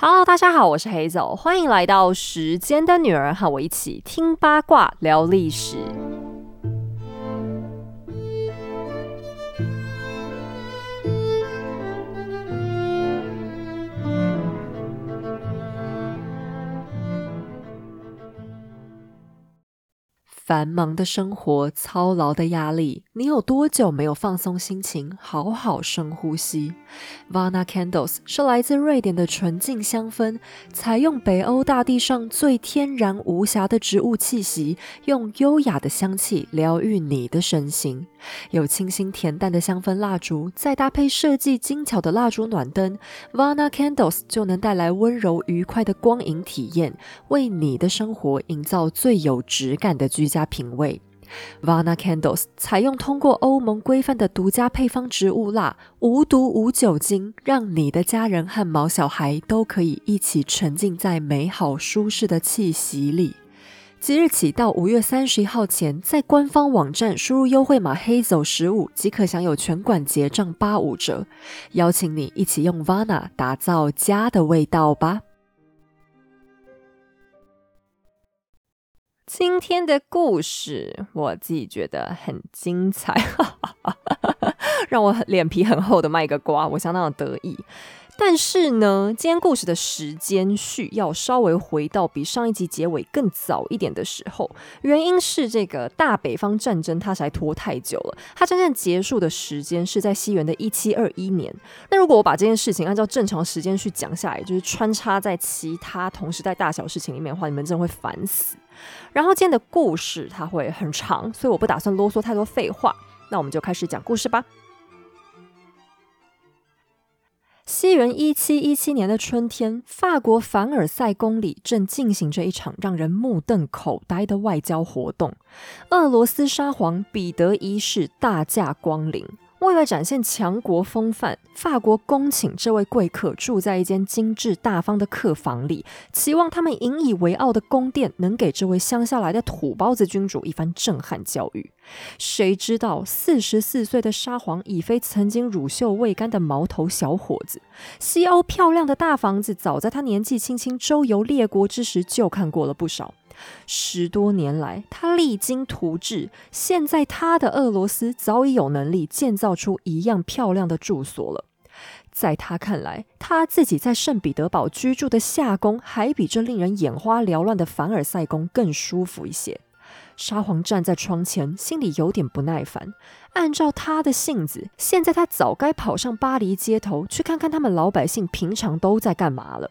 好大家好，我是黑总，欢迎来到时间的女儿，和我一起听八卦聊历史。繁忙的生活，操劳的压力，你有多久没有放松心情，好好深呼吸？Vana Candles 是来自瑞典的纯净香氛，采用北欧大地上最天然无瑕的植物气息，用优雅的香气疗愈你的身心。有清新恬淡的香氛蜡烛，再搭配设计精巧的蜡烛暖灯，Vana Candles 就能带来温柔愉快的光影体验，为你的生活营造最有质感的居家。加品味，Vana Candles 采用通过欧盟规范的独家配方植物蜡，无毒无酒精，让你的家人和毛小孩都可以一起沉浸在美好舒适的气息里。即日起到五月三十一号前，在官方网站输入优惠码黑走十五，即可享有全馆结账八五折。邀请你一起用 Vana 打造家的味道吧。今天的故事我自己觉得很精彩，让我脸皮很厚的卖个瓜，我相当的得意。但是呢，今天故事的时间序要稍微回到比上一集结尾更早一点的时候，原因是这个大北方战争它实在拖太久了，它真正结束的时间是在西元的一七二一年。那如果我把这件事情按照正常时间去讲下来，就是穿插在其他同时代大小事情里面的话，你们真的会烦死。然后今天的故事它会很长，所以我不打算啰嗦太多废话。那我们就开始讲故事吧。西元一七一七年的春天，法国凡尔赛宫里正进行着一场让人目瞪口呆的外交活动。俄罗斯沙皇彼得一世大驾光临。为了展现强国风范，法国恭请这位贵客住在一间精致大方的客房里，期望他们引以为傲的宫殿能给这位乡下来的土包子君主一番震撼教育。谁知道，四十四岁的沙皇已非曾经乳臭未干的毛头小伙子。西欧漂亮的大房子，早在他年纪轻轻周游列国之时就看过了不少。十多年来，他励精图治，现在他的俄罗斯早已有能力建造出一样漂亮的住所了。在他看来，他自己在圣彼得堡居住的夏宫，还比这令人眼花缭乱的凡尔赛宫更舒服一些。沙皇站在窗前，心里有点不耐烦。按照他的性子，现在他早该跑上巴黎街头，去看看他们老百姓平常都在干嘛了。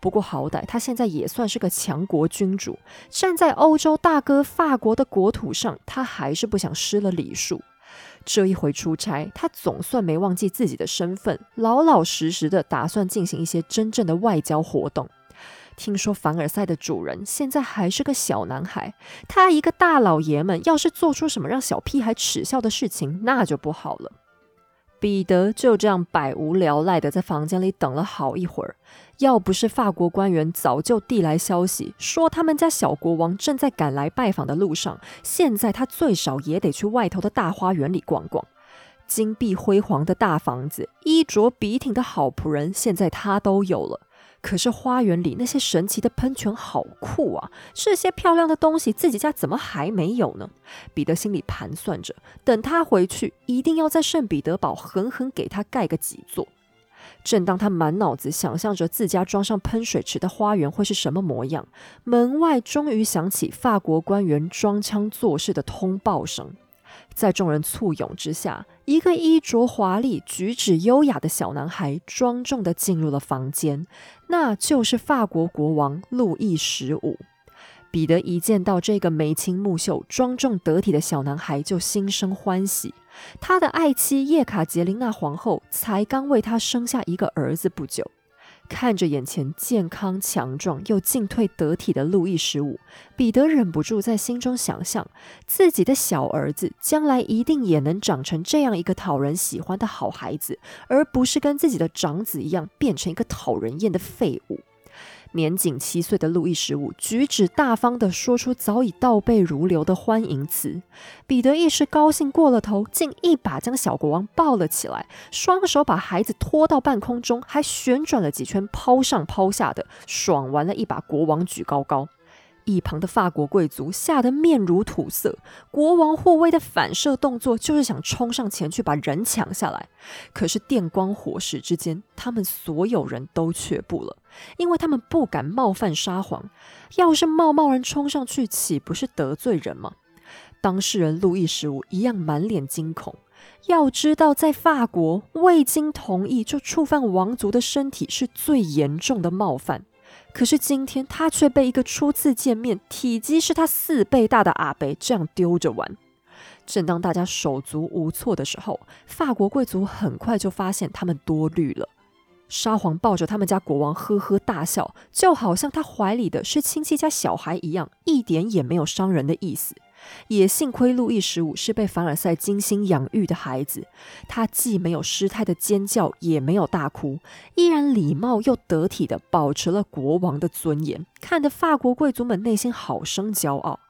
不过好歹他现在也算是个强国君主，站在欧洲大哥法国的国土上，他还是不想失了礼数。这一回出差，他总算没忘记自己的身份，老老实实的打算进行一些真正的外交活动。听说凡尔赛的主人现在还是个小男孩，他一个大老爷们，要是做出什么让小屁孩耻笑的事情，那就不好了。彼得就这样百无聊赖的在房间里等了好一会儿。要不是法国官员早就递来消息，说他们家小国王正在赶来拜访的路上，现在他最少也得去外头的大花园里逛逛。金碧辉煌的大房子，衣着笔挺的好仆人，现在他都有了。可是花园里那些神奇的喷泉好酷啊！这些漂亮的东西，自己家怎么还没有呢？彼得心里盘算着，等他回去，一定要在圣彼得堡狠狠给他盖个几座。正当他满脑子想象着自家装上喷水池的花园会是什么模样，门外终于响起法国官员装腔作势的通报声。在众人簇拥之下，一个衣着华丽、举止优雅的小男孩庄重地进入了房间，那就是法国国王路易十五。彼得一见到这个眉清目秀、庄重得体的小男孩，就心生欢喜。他的爱妻叶卡捷琳娜皇后才刚为他生下一个儿子不久，看着眼前健康强壮又进退得体的路易十五，彼得忍不住在心中想象，自己的小儿子将来一定也能长成这样一个讨人喜欢的好孩子，而不是跟自己的长子一样变成一个讨人厌的废物。年仅七岁的路易十五举止大方地说出早已倒背如流的欢迎词。彼得一时高兴过了头，竟一把将小国王抱了起来，双手把孩子拖到半空中，还旋转了几圈，抛上抛下的，爽完了一把国王举高高。一旁的法国贵族吓得面如土色，国王护卫的反射动作就是想冲上前去把人抢下来。可是电光火石之间，他们所有人都却步了，因为他们不敢冒犯沙皇。要是贸贸然冲上去，岂不是得罪人吗？当事人路易十五一样满脸惊恐。要知道，在法国，未经同意就触犯王族的身体是最严重的冒犯。可是今天他却被一个初次见面、体积是他四倍大的阿北这样丢着玩。正当大家手足无措的时候，法国贵族很快就发现他们多虑了。沙皇抱着他们家国王呵呵大笑，就好像他怀里的是亲戚家小孩一样，一点也没有伤人的意思。也幸亏路易十五是被凡尔赛精心养育的孩子，他既没有失态的尖叫，也没有大哭，依然礼貌又得体的保持了国王的尊严，看得法国贵族们内心好生骄傲。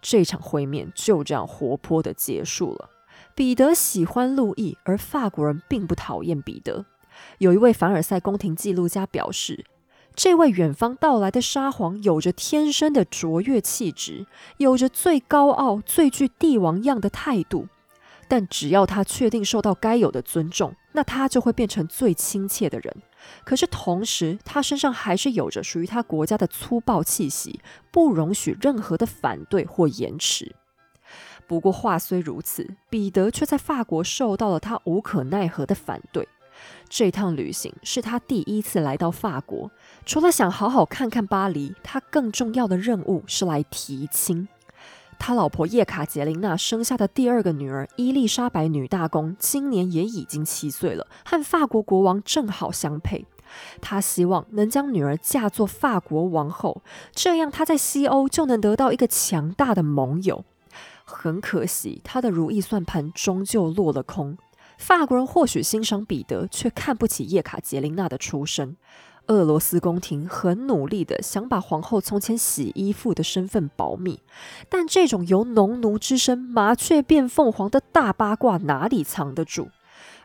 这场会面就这样活泼的结束了。彼得喜欢路易，而法国人并不讨厌彼得。有一位凡尔赛宫廷记录家表示。这位远方到来的沙皇有着天生的卓越气质，有着最高傲、最具帝王样的态度。但只要他确定受到该有的尊重，那他就会变成最亲切的人。可是同时，他身上还是有着属于他国家的粗暴气息，不容许任何的反对或延迟。不过话虽如此，彼得却在法国受到了他无可奈何的反对。这趟旅行是他第一次来到法国，除了想好好看看巴黎，他更重要的任务是来提亲。他老婆叶卡捷琳娜生下的第二个女儿伊丽莎白女大公，今年也已经七岁了，和法国国王正好相配。他希望能将女儿嫁作法国王后，这样他在西欧就能得到一个强大的盟友。很可惜，他的如意算盘终究落了空。法国人或许欣赏彼得，却看不起叶卡捷琳娜的出身。俄罗斯宫廷很努力的想把皇后从前洗衣服的身份保密，但这种由农奴之身麻雀变凤凰的大八卦哪里藏得住？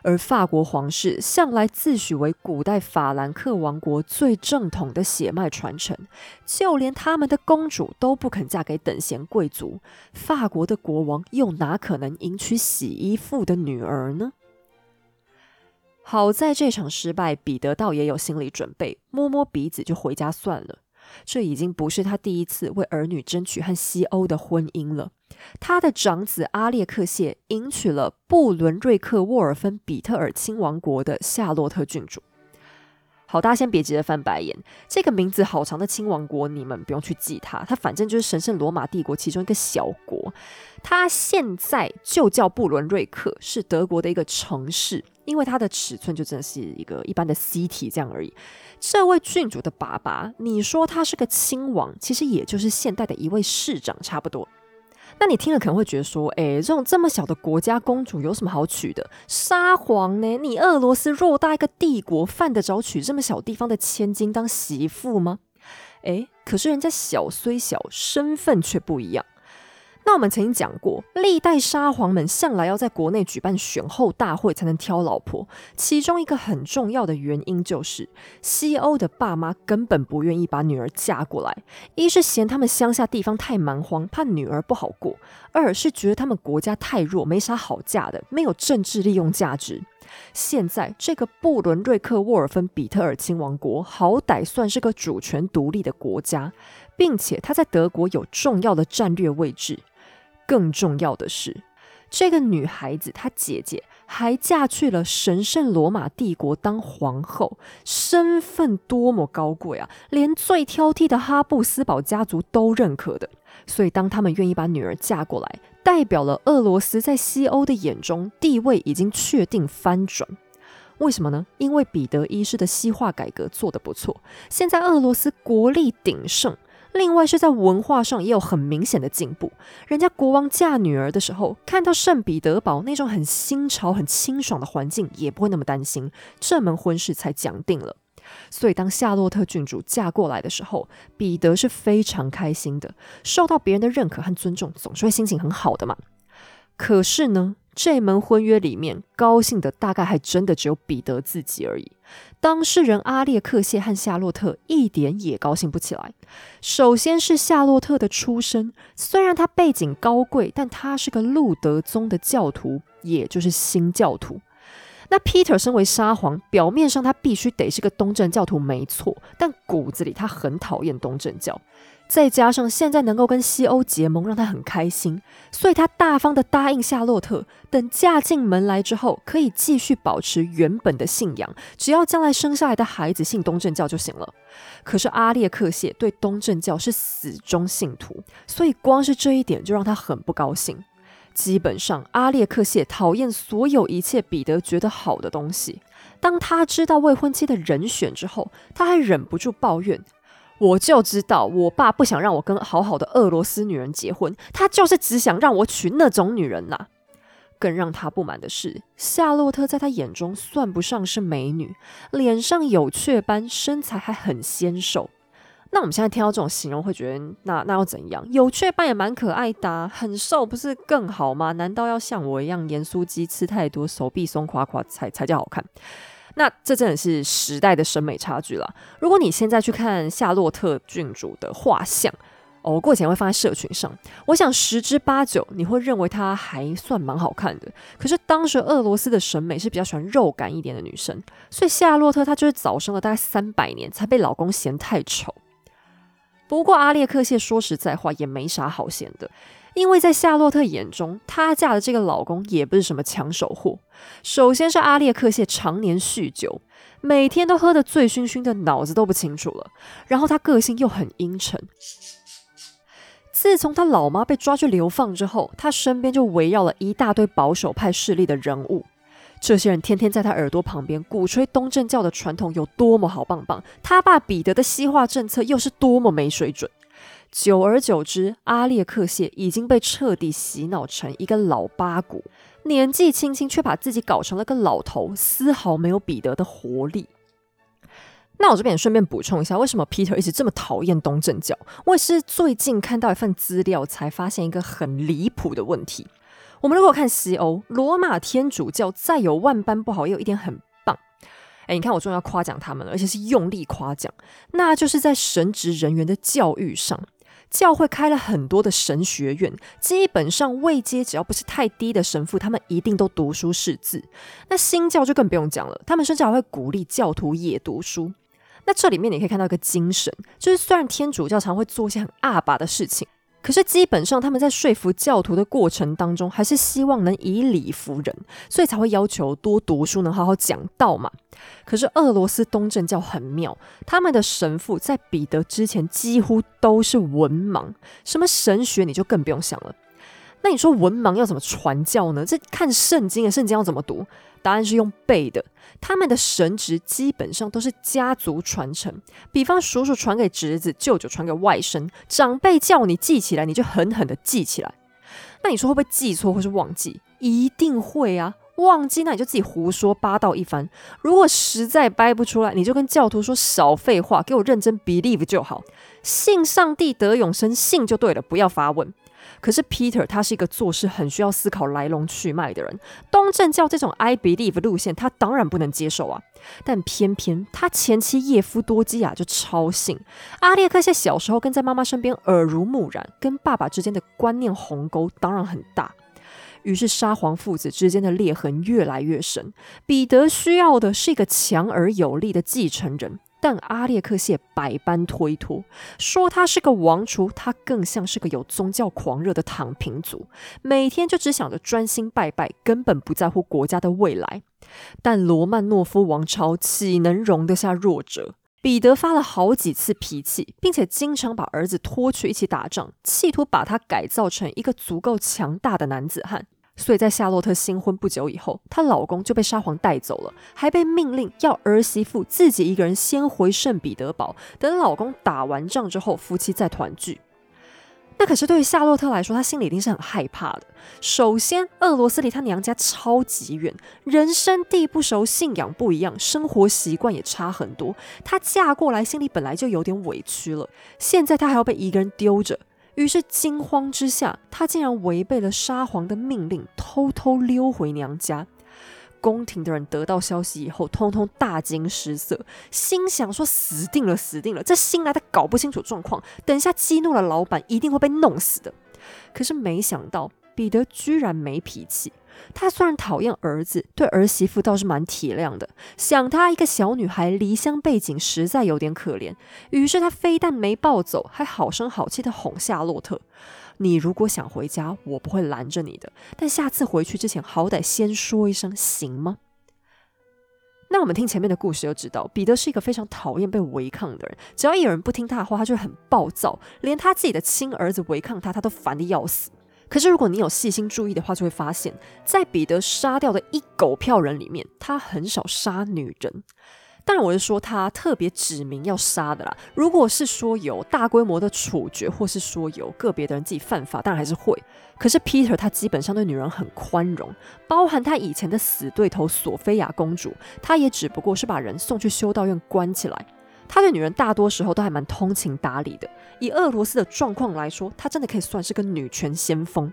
而法国皇室向来自诩为古代法兰克王国最正统的血脉传承，就连他们的公主都不肯嫁给等闲贵族，法国的国王又哪可能迎娶洗衣服的女儿呢？好在这场失败，彼得倒也有心理准备，摸摸鼻子就回家算了。这已经不是他第一次为儿女争取和西欧的婚姻了。他的长子阿列克谢迎娶了布伦瑞克沃尔芬比特尔亲王国的夏洛特郡主。好，大家先别急着翻白眼，这个名字好长的亲王国，你们不用去记它，它反正就是神圣罗马帝国其中一个小国。它现在就叫布伦瑞克，是德国的一个城市，因为它的尺寸就真的是一个一般的 city 这样而已。这位郡主的爸爸，你说他是个亲王，其实也就是现代的一位市长差不多。那你听了可能会觉得说，哎，这种这么小的国家公主有什么好娶的？沙皇呢？你俄罗斯偌大一个帝国，犯得着娶这么小地方的千金当媳妇吗？哎，可是人家小虽小，身份却不一样。那我们曾经讲过，历代沙皇们向来要在国内举办选后大会才能挑老婆，其中一个很重要的原因就是西欧的爸妈根本不愿意把女儿嫁过来，一是嫌他们乡下地方太蛮荒，怕女儿不好过；二是觉得他们国家太弱，没啥好嫁的，没有政治利用价值。现在这个布伦瑞克沃尔芬比特尔亲王国，好歹算是个主权独立的国家，并且他在德国有重要的战略位置。更重要的是，这个女孩子她姐姐还嫁去了神圣罗马帝国当皇后，身份多么高贵啊！连最挑剔的哈布斯堡家族都认可的。所以，当他们愿意把女儿嫁过来，代表了俄罗斯在西欧的眼中地位已经确定翻转。为什么呢？因为彼得一世的西化改革做得不错，现在俄罗斯国力鼎盛。另外是在文化上也有很明显的进步。人家国王嫁女儿的时候，看到圣彼得堡那种很新潮、很清爽的环境，也不会那么担心。这门婚事才讲定了。所以当夏洛特郡主嫁过来的时候，彼得是非常开心的，受到别人的认可和尊重，总是会心情很好的嘛。可是呢？这门婚约里面，高兴的大概还真的只有彼得自己而已。当事人阿列克谢和夏洛特一点也高兴不起来。首先是夏洛特的出身，虽然他背景高贵，但他是个路德宗的教徒，也就是新教徒。那 Peter 身为沙皇，表面上他必须得是个东正教徒，没错，但骨子里他很讨厌东正教。再加上现在能够跟西欧结盟，让他很开心，所以他大方的答应夏洛特，等嫁进门来之后，可以继续保持原本的信仰，只要将来生下来的孩子信东正教就行了。可是阿列克谢对东正教是死忠信徒，所以光是这一点就让他很不高兴。基本上，阿列克谢讨厌所有一切彼得觉得好的东西。当他知道未婚妻的人选之后，他还忍不住抱怨。我就知道，我爸不想让我跟好好的俄罗斯女人结婚，他就是只想让我娶那种女人呐。更让他不满的是，夏洛特在他眼中算不上是美女，脸上有雀斑，身材还很纤瘦。那我们现在听到这种形容，会觉得那那要怎样？有雀斑也蛮可爱的，很瘦不是更好吗？难道要像我一样盐酥鸡吃太多，手臂松垮垮才才叫好看？那这真的是时代的审美差距了。如果你现在去看夏洛特郡主的画像，哦，我过几天会放在社群上，我想十之八九你会认为她还算蛮好看的。可是当时俄罗斯的审美是比较喜欢肉感一点的女生，所以夏洛特她就是早生了大概三百年才被老公嫌太丑。不过阿列克谢说实在话也没啥好嫌的。因为在夏洛特眼中，她嫁的这个老公也不是什么抢手货。首先是阿列克谢常年酗酒，每天都喝得醉醺醺的，脑子都不清楚了。然后他个性又很阴沉。自从他老妈被抓去流放之后，他身边就围绕了一大堆保守派势力的人物。这些人天天在他耳朵旁边鼓吹东正教的传统有多么好棒棒，他爸彼得的西化政策又是多么没水准。久而久之，阿列克谢已经被彻底洗脑成一个老八股，年纪轻轻却把自己搞成了个老头，丝毫没有彼得的活力。那我这边也顺便补充一下，为什么 Peter 一直这么讨厌东正教？我也是最近看到一份资料，才发现一个很离谱的问题。我们如果看西欧，罗马天主教再有万般不好，也有一点很棒。哎，你看我终于要夸奖他们了，而且是用力夸奖，那就是在神职人员的教育上。教会开了很多的神学院，基本上位阶只要不是太低的神父，他们一定都读书识字。那新教就更不用讲了，他们甚至还会鼓励教徒也读书。那这里面你可以看到一个精神，就是虽然天主教常会做一些很阿爸的事情。可是基本上，他们在说服教徒的过程当中，还是希望能以理服人，所以才会要求多读书，能好好讲道嘛。可是俄罗斯东正教很妙，他们的神父在彼得之前几乎都是文盲，什么神学你就更不用想了。那你说文盲要怎么传教呢？这看圣经啊，圣经要怎么读？答案是用背的。他们的神职基本上都是家族传承，比方叔叔传给侄子，舅舅传给外甥，长辈叫你记起来，你就狠狠的记起来。那你说会不会记错或是忘记？一定会啊！忘记那你就自己胡说八道一番。如果实在掰不出来，你就跟教徒说少废话，给我认真 believe 就好，信上帝得永生，信就对了，不要发问。可是 Peter 他是一个做事很需要思考来龙去脉的人，东正教这种 I believe 路线他当然不能接受啊。但偏偏他前妻叶夫多基亚就超信。阿列克谢小时候跟在妈妈身边耳濡目染，跟爸爸之间的观念鸿沟当然很大。于是沙皇父子之间的裂痕越来越深。彼得需要的是一个强而有力的继承人。但阿列克谢百般推脱，说他是个王储，他更像是个有宗教狂热的躺平族，每天就只想着专心拜拜，根本不在乎国家的未来。但罗曼诺夫王朝岂能容得下弱者？彼得发了好几次脾气，并且经常把儿子拖去一起打仗，企图把他改造成一个足够强大的男子汉。所以在夏洛特新婚不久以后，她老公就被沙皇带走了，还被命令要儿媳妇自己一个人先回圣彼得堡，等老公打完仗之后，夫妻再团聚。那可是对于夏洛特来说，他心里一定是很害怕的。首先，俄罗斯离她娘家超级远，人生地不熟，信仰不一样，生活习惯也差很多。她嫁过来，心里本来就有点委屈了，现在她还要被一个人丢着。于是惊慌之下，她竟然违背了沙皇的命令，偷偷溜回娘家。宫廷的人得到消息以后，通通大惊失色，心想说：“死定了，死定了！这新来的搞不清楚状况，等一下激怒了老板，一定会被弄死的。”可是没想到，彼得居然没脾气。他虽然讨厌儿子，对儿媳妇倒是蛮体谅的，想她一个小女孩离乡背井，实在有点可怜。于是他非但没抱走，还好声好气的哄夏洛特。你如果想回家，我不会拦着你的。但下次回去之前，好歹先说一声，行吗？那我们听前面的故事就知道，彼得是一个非常讨厌被违抗的人。只要一有人不听他的话，他就会很暴躁，连他自己的亲儿子违抗他，他都烦得要死。可是如果你有细心注意的话，就会发现，在彼得杀掉的一狗票人里面，他很少杀女人。当然，我是说他特别指明要杀的啦。如果是说有大规模的处决，或是说有个别的人自己犯法，当然还是会。可是 Peter 他基本上对女人很宽容，包含他以前的死对头索菲亚公主，他也只不过是把人送去修道院关起来。他对女人大多时候都还蛮通情达理的。以俄罗斯的状况来说，他真的可以算是个女权先锋。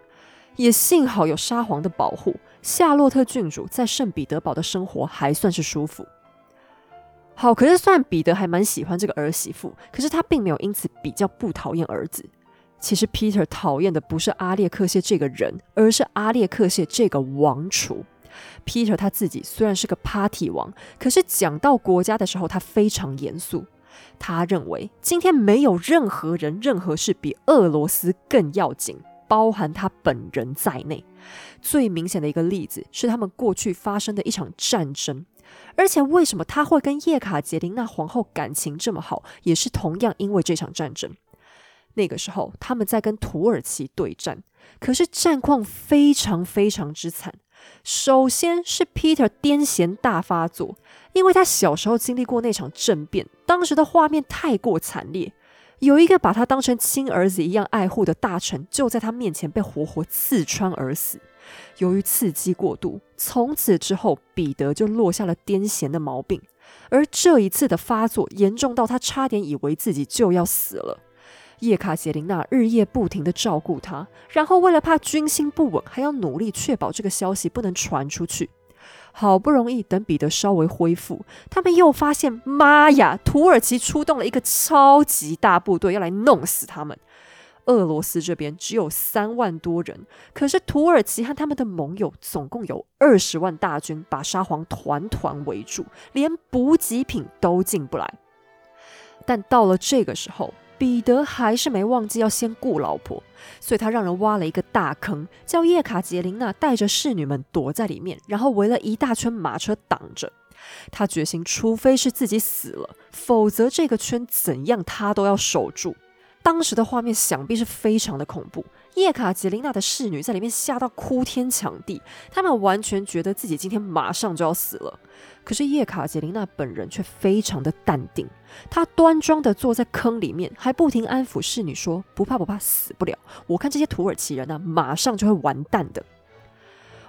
也幸好有沙皇的保护，夏洛特郡主在圣彼得堡的生活还算是舒服。好，可是虽然彼得还蛮喜欢这个儿媳妇，可是他并没有因此比较不讨厌儿子。其实 Peter 讨厌的不是阿列克谢这个人，而是阿列克谢这个王储。Peter 他自己虽然是个 Party 王，可是讲到国家的时候，他非常严肃。他认为今天没有任何人、任何事比俄罗斯更要紧，包含他本人在内。最明显的一个例子是他们过去发生的一场战争。而且，为什么他会跟叶卡捷琳娜皇后感情这么好，也是同样因为这场战争。那个时候，他们在跟土耳其对战，可是战况非常非常之惨。首先是 Peter 癫痫大发作，因为他小时候经历过那场政变，当时的画面太过惨烈。有一个把他当成亲儿子一样爱护的大臣，就在他面前被活活刺穿而死。由于刺激过度，从此之后，彼得就落下了癫痫的毛病。而这一次的发作严重到他差点以为自己就要死了。叶卡捷琳娜日夜不停的照顾他，然后为了怕军心不稳，还要努力确保这个消息不能传出去。好不容易等彼得稍微恢复，他们又发现，妈呀，土耳其出动了一个超级大部队要来弄死他们。俄罗斯这边只有三万多人，可是土耳其和他们的盟友总共有二十万大军，把沙皇团团围住，连补给品都进不来。但到了这个时候，彼得还是没忘记要先顾老婆，所以他让人挖了一个大坑，叫叶卡捷琳娜带着侍女们躲在里面，然后围了一大圈马车挡着。他决心，除非是自己死了，否则这个圈怎样他都要守住。当时的画面想必是非常的恐怖，叶卡捷琳娜的侍女在里面吓到哭天抢地，他们完全觉得自己今天马上就要死了。可是叶卡捷琳娜本人却非常的淡定，她端庄的坐在坑里面，还不停安抚侍女说：“不怕不怕，死不了。我看这些土耳其人呢，马上就会完蛋的。”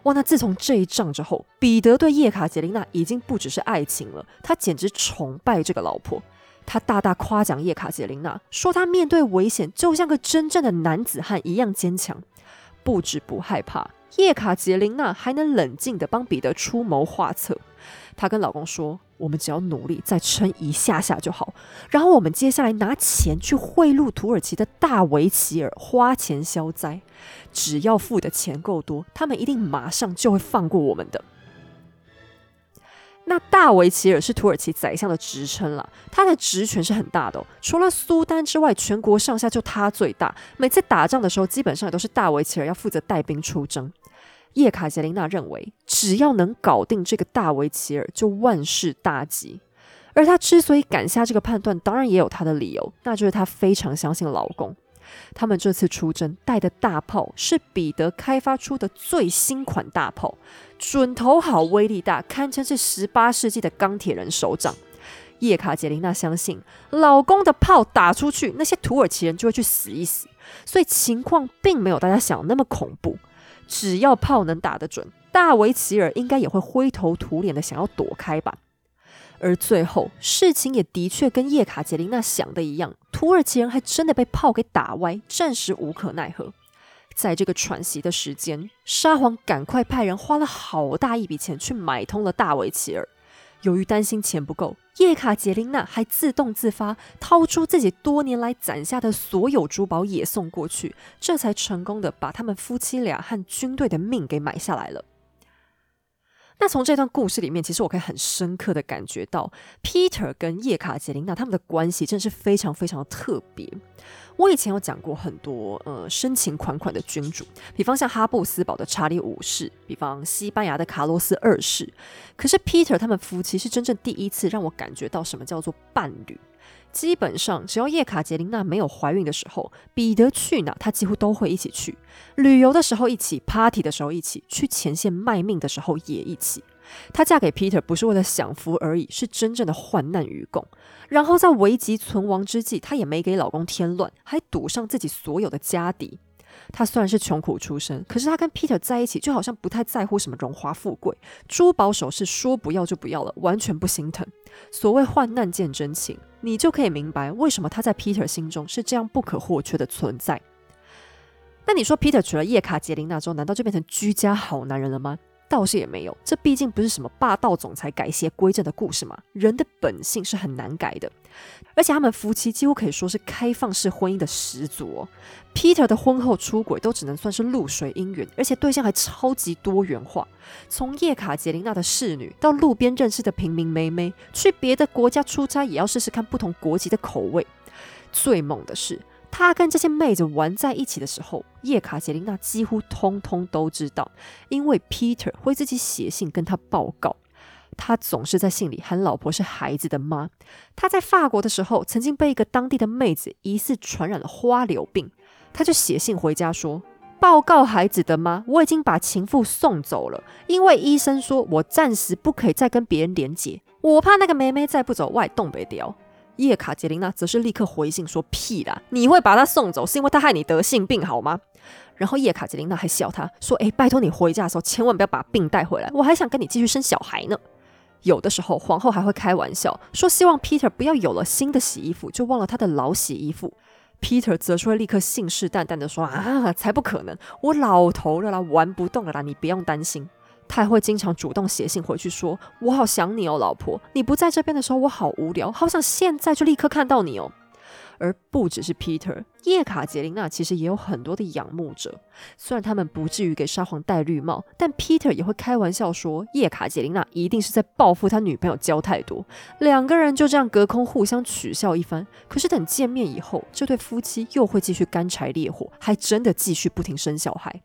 哇！那自从这一仗之后，彼得对叶卡捷琳娜已经不只是爱情了，他简直崇拜这个老婆。他大大夸奖叶卡捷琳娜，说她面对危险就像个真正的男子汉一样坚强，不止不害怕，叶卡捷琳娜还能冷静的帮彼得出谋划策。她跟老公说：“我们只要努力再撑一下下就好，然后我们接下来拿钱去贿赂土耳其的大维齐尔，花钱消灾。只要付的钱够多，他们一定马上就会放过我们的。”那大维齐尔是土耳其宰相的职称了，他的职权是很大的哦，除了苏丹之外，全国上下就他最大。每次打仗的时候，基本上也都是大维齐尔要负责带兵出征。叶卡捷琳娜认为，只要能搞定这个大维齐尔，就万事大吉。而她之所以敢下这个判断，当然也有她的理由，那就是她非常相信老公。他们这次出征带的大炮是彼得开发出的最新款大炮，准头好，威力大，堪称是十八世纪的钢铁人手掌。叶卡捷琳娜相信，老公的炮打出去，那些土耳其人就会去死一死，所以情况并没有大家想的那么恐怖。只要炮能打得准，大维齐尔应该也会灰头土脸的想要躲开吧。而最后，事情也的确跟叶卡捷琳娜想的一样，土耳其人还真的被炮给打歪，暂时无可奈何。在这个喘息的时间，沙皇赶快派人花了好大一笔钱去买通了大维齐尔。由于担心钱不够，叶卡捷琳娜还自动自发掏出自己多年来攒下的所有珠宝也送过去，这才成功的把他们夫妻俩和军队的命给买下来了。那从这段故事里面，其实我可以很深刻的感觉到，Peter 跟叶卡捷琳娜他们的关系真的是非常非常的特别。我以前有讲过很多呃深情款款的君主，比方像哈布斯堡的查理五世，比方西班牙的卡洛斯二世。可是 Peter 他们夫妻是真正第一次让我感觉到什么叫做伴侣。基本上，只要叶卡捷琳娜没有怀孕的时候，彼得去哪，他几乎都会一起去。旅游的时候一起，party 的时候一起，去前线卖命的时候也一起。她嫁给 Peter 不是为了享福而已，是真正的患难与共。然后在危急存亡之际，她也没给老公添乱，还赌上自己所有的家底。她虽然是穷苦出身，可是她跟 Peter 在一起，就好像不太在乎什么荣华富贵，珠宝首饰说不要就不要了，完全不心疼。所谓患难见真情，你就可以明白为什么他在 Peter 心中是这样不可或缺的存在。那你说 Peter 娶了叶卡捷琳娜之后，难道就变成居家好男人了吗？倒是也没有，这毕竟不是什么霸道总裁改邪归正的故事嘛。人的本性是很难改的，而且他们夫妻几乎可以说是开放式婚姻的始祖哦。Peter 的婚后出轨都只能算是露水姻缘，而且对象还超级多元化，从叶卡捷琳娜的侍女到路边认识的平民妹妹，去别的国家出差也要试试看不同国籍的口味。最猛的是。他跟这些妹子玩在一起的时候，叶卡捷琳娜几乎通通都知道，因为 Peter 会自己写信跟他报告。他总是在信里喊老婆是孩子的妈。他在法国的时候，曾经被一个当地的妹子疑似传染了花柳病，他就写信回家说：“报告孩子的妈，我已经把情妇送走了，因为医生说我暂时不可以再跟别人连结，我怕那个妹妹再不走，外东北掉。”叶卡捷琳娜则是立刻回信说：“屁啦，你会把她送走，是因为她害你得性病，好吗？”然后叶卡捷琳娜还笑他说：“哎，拜托你回家的时候千万不要把病带回来，我还想跟你继续生小孩呢。”有的时候皇后还会开玩笑说：“希望 Peter 不要有了新的洗衣服就忘了他的老洗衣服。”Peter 则是会立刻信誓旦旦的说：“啊，才不可能，我老头了啦，玩不动了啦，你不用担心。”他还会经常主动写信回去，说：“我好想你哦，老婆，你不在这边的时候，我好无聊，好想现在就立刻看到你哦。”而不只是 Peter，叶卡捷琳娜其实也有很多的仰慕者。虽然他们不至于给沙皇戴绿帽，但 Peter 也会开玩笑说，叶卡捷琳娜一定是在报复他女朋友交太多。两个人就这样隔空互相取笑一番。可是等见面以后，这对夫妻又会继续干柴烈火，还真的继续不停生小孩。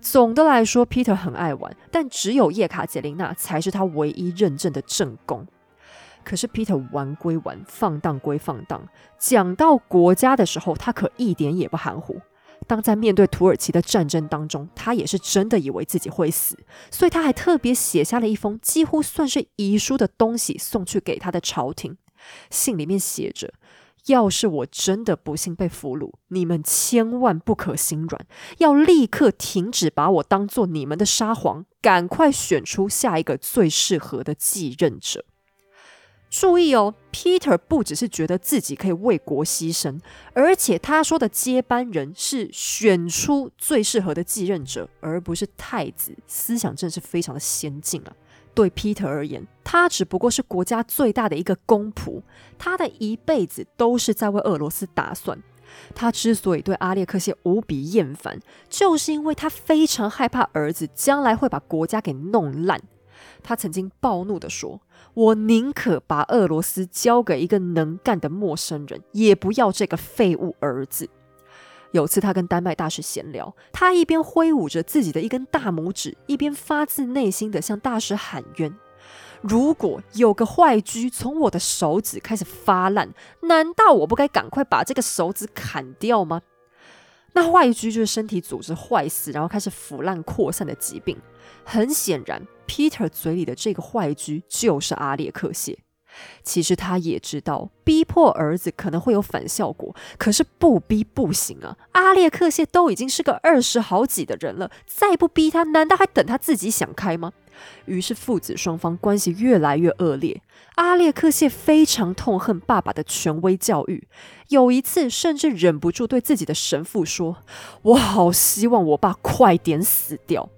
总的来说，Peter 很爱玩，但只有叶卡捷琳娜才是他唯一认证的正宫。可是 Peter 玩归玩，放荡归放荡，讲到国家的时候，他可一点也不含糊。当在面对土耳其的战争当中，他也是真的以为自己会死，所以他还特别写下了一封几乎算是遗书的东西送去给他的朝廷。信里面写着。要是我真的不幸被俘虏，你们千万不可心软，要立刻停止把我当做你们的沙皇，赶快选出下一个最适合的继任者。注意哦，Peter 不只是觉得自己可以为国牺牲，而且他说的接班人是选出最适合的继任者，而不是太子。思想真是非常的先进啊！对 Peter 而言，他只不过是国家最大的一个公仆，他的一辈子都是在为俄罗斯打算。他之所以对阿列克谢无比厌烦，就是因为他非常害怕儿子将来会把国家给弄烂。他曾经暴怒地说：“我宁可把俄罗斯交给一个能干的陌生人，也不要这个废物儿子。”有次，他跟丹麦大使闲聊，他一边挥舞着自己的一根大拇指，一边发自内心的向大使喊冤：“如果有个坏疽从我的手指开始发烂，难道我不该赶快把这个手指砍掉吗？”那坏疽就是身体组织坏死，然后开始腐烂扩散的疾病。很显然，Peter 嘴里的这个坏疽就是阿列克谢。其实他也知道逼迫儿子可能会有反效果，可是不逼不行啊！阿列克谢都已经是个二十好几的人了，再不逼他，难道还等他自己想开吗？于是父子双方关系越来越恶劣。阿列克谢非常痛恨爸爸的权威教育，有一次甚至忍不住对自己的神父说：“我好希望我爸快点死掉。”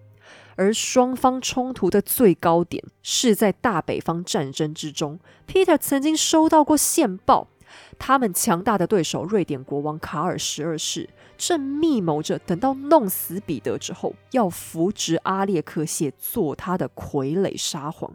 而双方冲突的最高点是在大北方战争之中。Peter 曾经收到过线报，他们强大的对手瑞典国王卡尔十二世正密谋着，等到弄死彼得之后，要扶植阿列克谢做他的傀儡沙皇。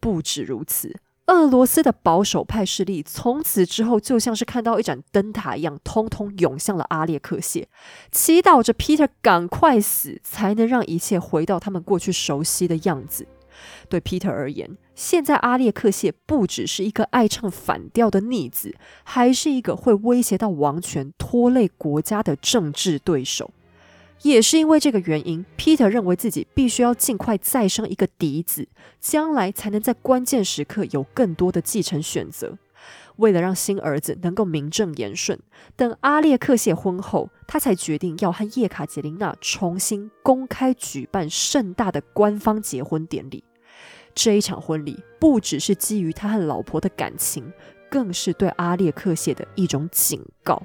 不止如此。俄罗斯的保守派势力从此之后，就像是看到一盏灯塔一样，通通涌向了阿列克谢，祈祷着 Peter 赶快死，才能让一切回到他们过去熟悉的样子。对 Peter 而言，现在阿列克谢不只是一个爱唱反调的逆子，还是一个会威胁到王权、拖累国家的政治对手。也是因为这个原因，Peter 认为自己必须要尽快再生一个嫡子，将来才能在关键时刻有更多的继承选择。为了让新儿子能够名正言顺，等阿列克谢婚后，他才决定要和叶卡捷琳娜重新公开举办盛大的官方结婚典礼。这一场婚礼不只是基于他和老婆的感情，更是对阿列克谢的一种警告。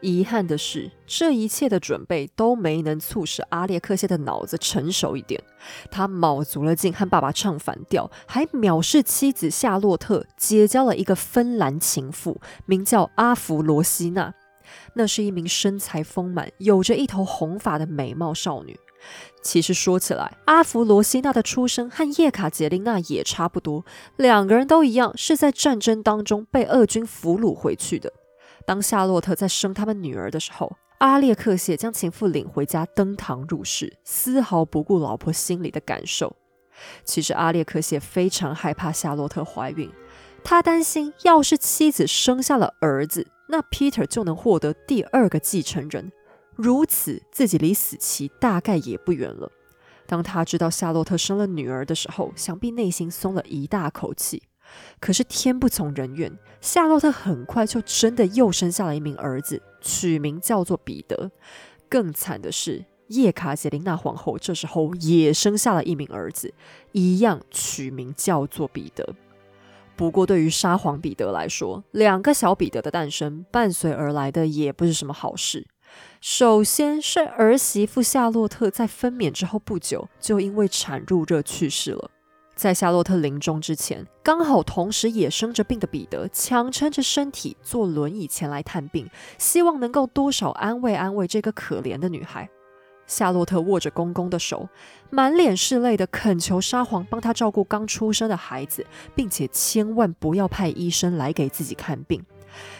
遗憾的是，这一切的准备都没能促使阿列克谢的脑子成熟一点。他卯足了劲和爸爸唱反调，还藐视妻子夏洛特，结交了一个芬兰情妇，名叫阿弗罗西娜。那是一名身材丰满、有着一头红发的美貌少女。其实说起来，阿弗罗西娜的出生和叶卡捷琳娜也差不多，两个人都一样，是在战争当中被俄军俘虏回去的。当夏洛特在生他们女儿的时候，阿列克谢将情妇领回家登堂入室，丝毫不顾老婆心里的感受。其实阿列克谢非常害怕夏洛特怀孕，他担心要是妻子生下了儿子，那 Peter 就能获得第二个继承人，如此自己离死期大概也不远了。当他知道夏洛特生了女儿的时候，想必内心松了一大口气。可是天不从人愿，夏洛特很快就真的又生下了一名儿子，取名叫做彼得。更惨的是，叶卡捷琳娜皇后这时候也生下了一名儿子，一样取名叫做彼得。不过，对于沙皇彼得来说，两个小彼得的诞生伴随而来的也不是什么好事。首先是儿媳妇夏洛特在分娩之后不久就因为产褥热去世了。在夏洛特临终之前，刚好同时也生着病的彼得强撑着身体坐轮椅前来探病，希望能够多少安慰安慰这个可怜的女孩。夏洛特握着公公的手，满脸是泪的恳求沙皇帮他照顾刚出生的孩子，并且千万不要派医生来给自己看病。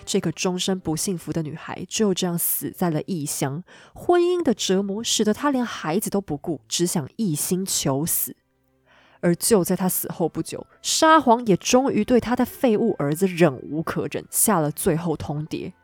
这个终身不幸福的女孩就这样死在了异乡，婚姻的折磨使得她连孩子都不顾，只想一心求死。而就在他死后不久，沙皇也终于对他的废物儿子忍无可忍，下了最后通牒。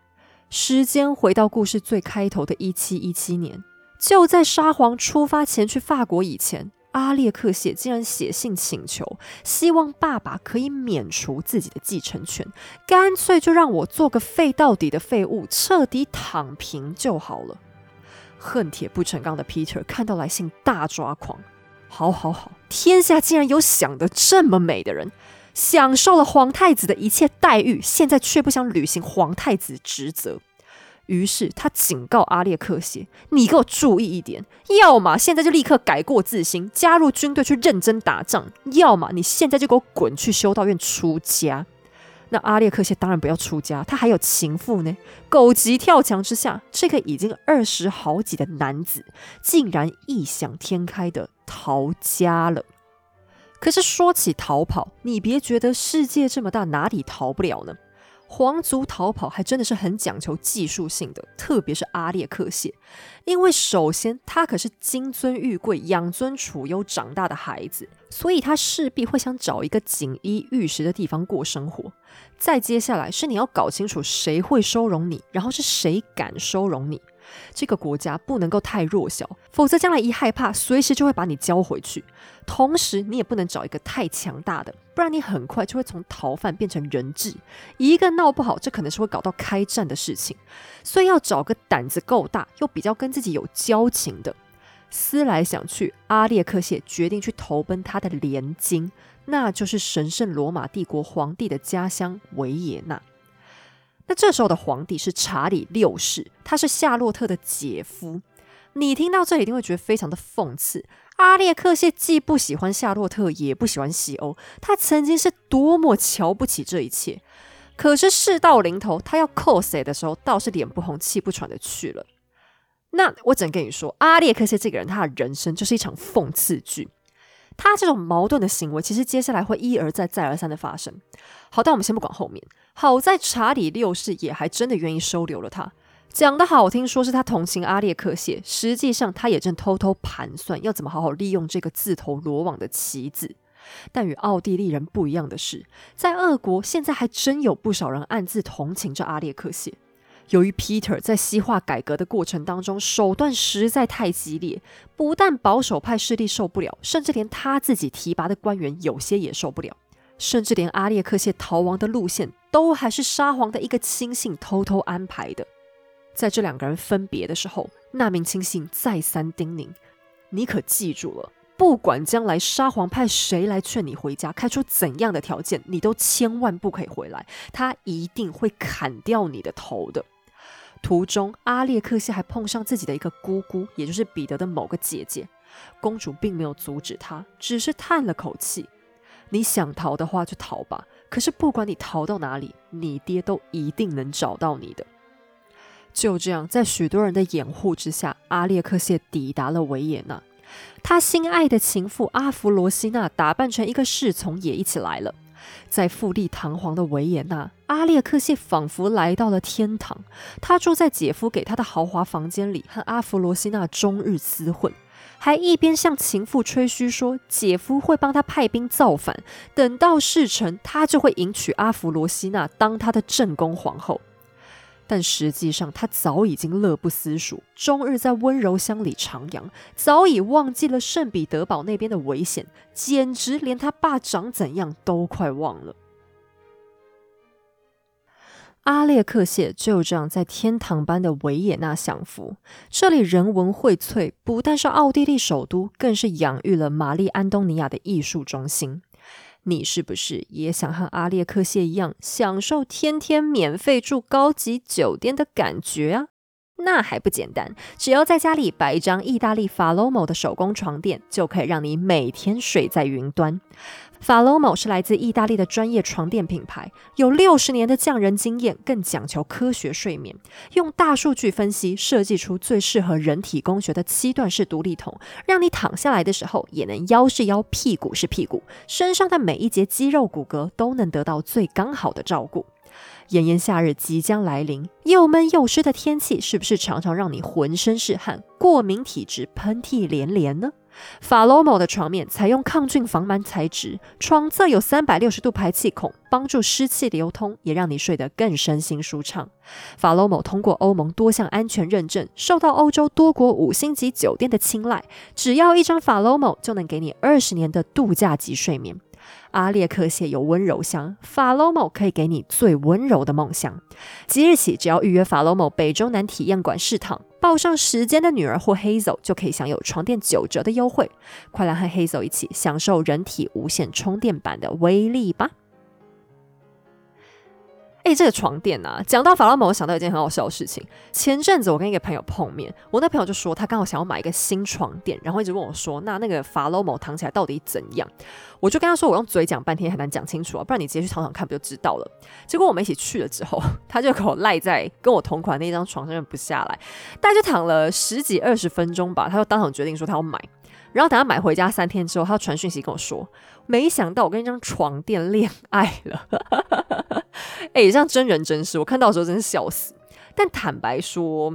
时间回到故事最开头的一七一七年，就在沙皇出发前去法国以前，阿列克谢竟然写信请求，希望爸爸可以免除自己的继承权，干脆就让我做个废到底的废物，彻底躺平就好了。恨铁不成钢的 Peter 看到来信大抓狂。好，好，好！天下竟然有想得这么美的人，享受了皇太子的一切待遇，现在却不想履行皇太子职责。于是他警告阿列克谢：“你给我注意一点，要么现在就立刻改过自新，加入军队去认真打仗；要么你现在就给我滚去修道院出家。”那阿列克谢当然不要出家，他还有情妇呢。狗急跳墙之下，这个已经二十好几的男子，竟然异想天开的逃家了。可是说起逃跑，你别觉得世界这么大，哪里逃不了呢？皇族逃跑还真的是很讲求技术性的，特别是阿列克谢，因为首先他可是金尊玉贵、养尊处优长大的孩子，所以他势必会想找一个锦衣玉食的地方过生活。再接下来是你要搞清楚谁会收容你，然后是谁敢收容你。这个国家不能够太弱小，否则将来一害怕，随时就会把你交回去。同时，你也不能找一个太强大的，不然你很快就会从逃犯变成人质。一个闹不好，这可能是会搞到开战的事情。所以要找个胆子够大，又比较跟自己有交情的。思来想去，阿列克谢决定去投奔他的连襟，那就是神圣罗马帝国皇帝的家乡维也纳。那这时候的皇帝是查理六世，他是夏洛特的姐夫。你听到这一定会觉得非常的讽刺。阿列克谢既不喜欢夏洛特，也不喜欢西欧，他曾经是多么瞧不起这一切。可是事到临头，他要扣谁的时候，倒是脸不红气不喘的去了。那我只能跟你说，阿列克谢这个人，他的人生就是一场讽刺剧。他这种矛盾的行为，其实接下来会一而再、再而三的发生。好，但我们先不管后面。好在查理六世也还真的愿意收留了他。讲的好听，说是他同情阿列克谢，实际上他也正偷偷盘算要怎么好好利用这个自投罗网的棋子。但与奥地利人不一样的是，在俄国现在还真有不少人暗自同情着阿列克谢。由于 Peter 在西化改革的过程当中手段实在太激烈，不但保守派势力受不了，甚至连他自己提拔的官员有些也受不了，甚至连阿列克谢逃亡的路线都还是沙皇的一个亲信偷偷安排的。在这两个人分别的时候，那名亲信再三叮咛：“你可记住了，不管将来沙皇派谁来劝你回家，开出怎样的条件，你都千万不可以回来，他一定会砍掉你的头的。”途中，阿列克谢还碰上自己的一个姑姑，也就是彼得的某个姐姐。公主并没有阻止他，只是叹了口气：“你想逃的话就逃吧，可是不管你逃到哪里，你爹都一定能找到你的。”就这样，在许多人的掩护之下，阿列克谢抵达了维也纳。他心爱的情妇阿弗罗西娜打扮成一个侍从也一起来了。在富丽堂皇的维也纳，阿列克谢仿佛来到了天堂。他住在姐夫给他的豪华房间里，和阿弗罗西娜终日厮混，还一边向情妇吹嘘说姐夫会帮他派兵造反，等到事成，他就会迎娶阿弗罗西娜当他的正宫皇后。但实际上，他早已经乐不思蜀，终日在温柔乡里徜徉，早已忘记了圣彼得堡那边的危险，简直连他爸长怎样都快忘了。阿列克谢就这样在天堂般的维也纳享福，这里人文荟萃，不但是奥地利首都，更是养育了玛丽安东尼亚的艺术中心。你是不是也想和阿列克谢一样，享受天天免费住高级酒店的感觉啊？那还不简单，只要在家里摆一张意大利法罗某的手工床垫，就可以让你每天睡在云端。法罗某是来自意大利的专业床垫品牌，有六十年的匠人经验，更讲求科学睡眠，用大数据分析设计出最适合人体工学的七段式独立筒，让你躺下来的时候也能腰是腰，屁股是屁股，身上的每一节肌肉骨骼都能得到最刚好的照顾。炎炎夏日即将来临，又闷又湿的天气是不是常常让你浑身是汗、过敏体质、喷嚏连连呢？法罗某的床面采用抗菌防螨材质，床侧有三百六十度排气孔，帮助湿气流通，也让你睡得更身心舒畅。法罗某通过欧盟多项安全认证，受到欧洲多国五星级酒店的青睐。只要一张法罗某，就能给你二十年的度假级睡眠。阿列克谢有温柔乡，法罗某可以给你最温柔的梦想。即日起，只要预约法罗某北中南体验馆试躺，报上时间的女儿或 Hazel 就可以享有床垫九折的优惠。快来和 Hazel 一起享受人体无线充电板的威力吧！哎，这个床垫啊，讲到法拉某，我想到一件很好笑的事情。前阵子我跟一个朋友碰面，我那朋友就说他刚好想要买一个新床垫，然后一直问我说：“那那个法拉某躺起来到底怎样？”我就跟他说：“我用嘴讲半天很难讲清楚啊，不然你直接去躺躺看不就知道了。”结果我们一起去了之后，他就给我赖在跟我同款那张床上不下来，大概就躺了十几二十分钟吧，他就当场决定说他要买。然后等他买回家三天之后，他传讯息跟我说：“没想到我跟一张床垫恋爱了。”哎，这样真人真事，我看到的时候真是笑死。但坦白说，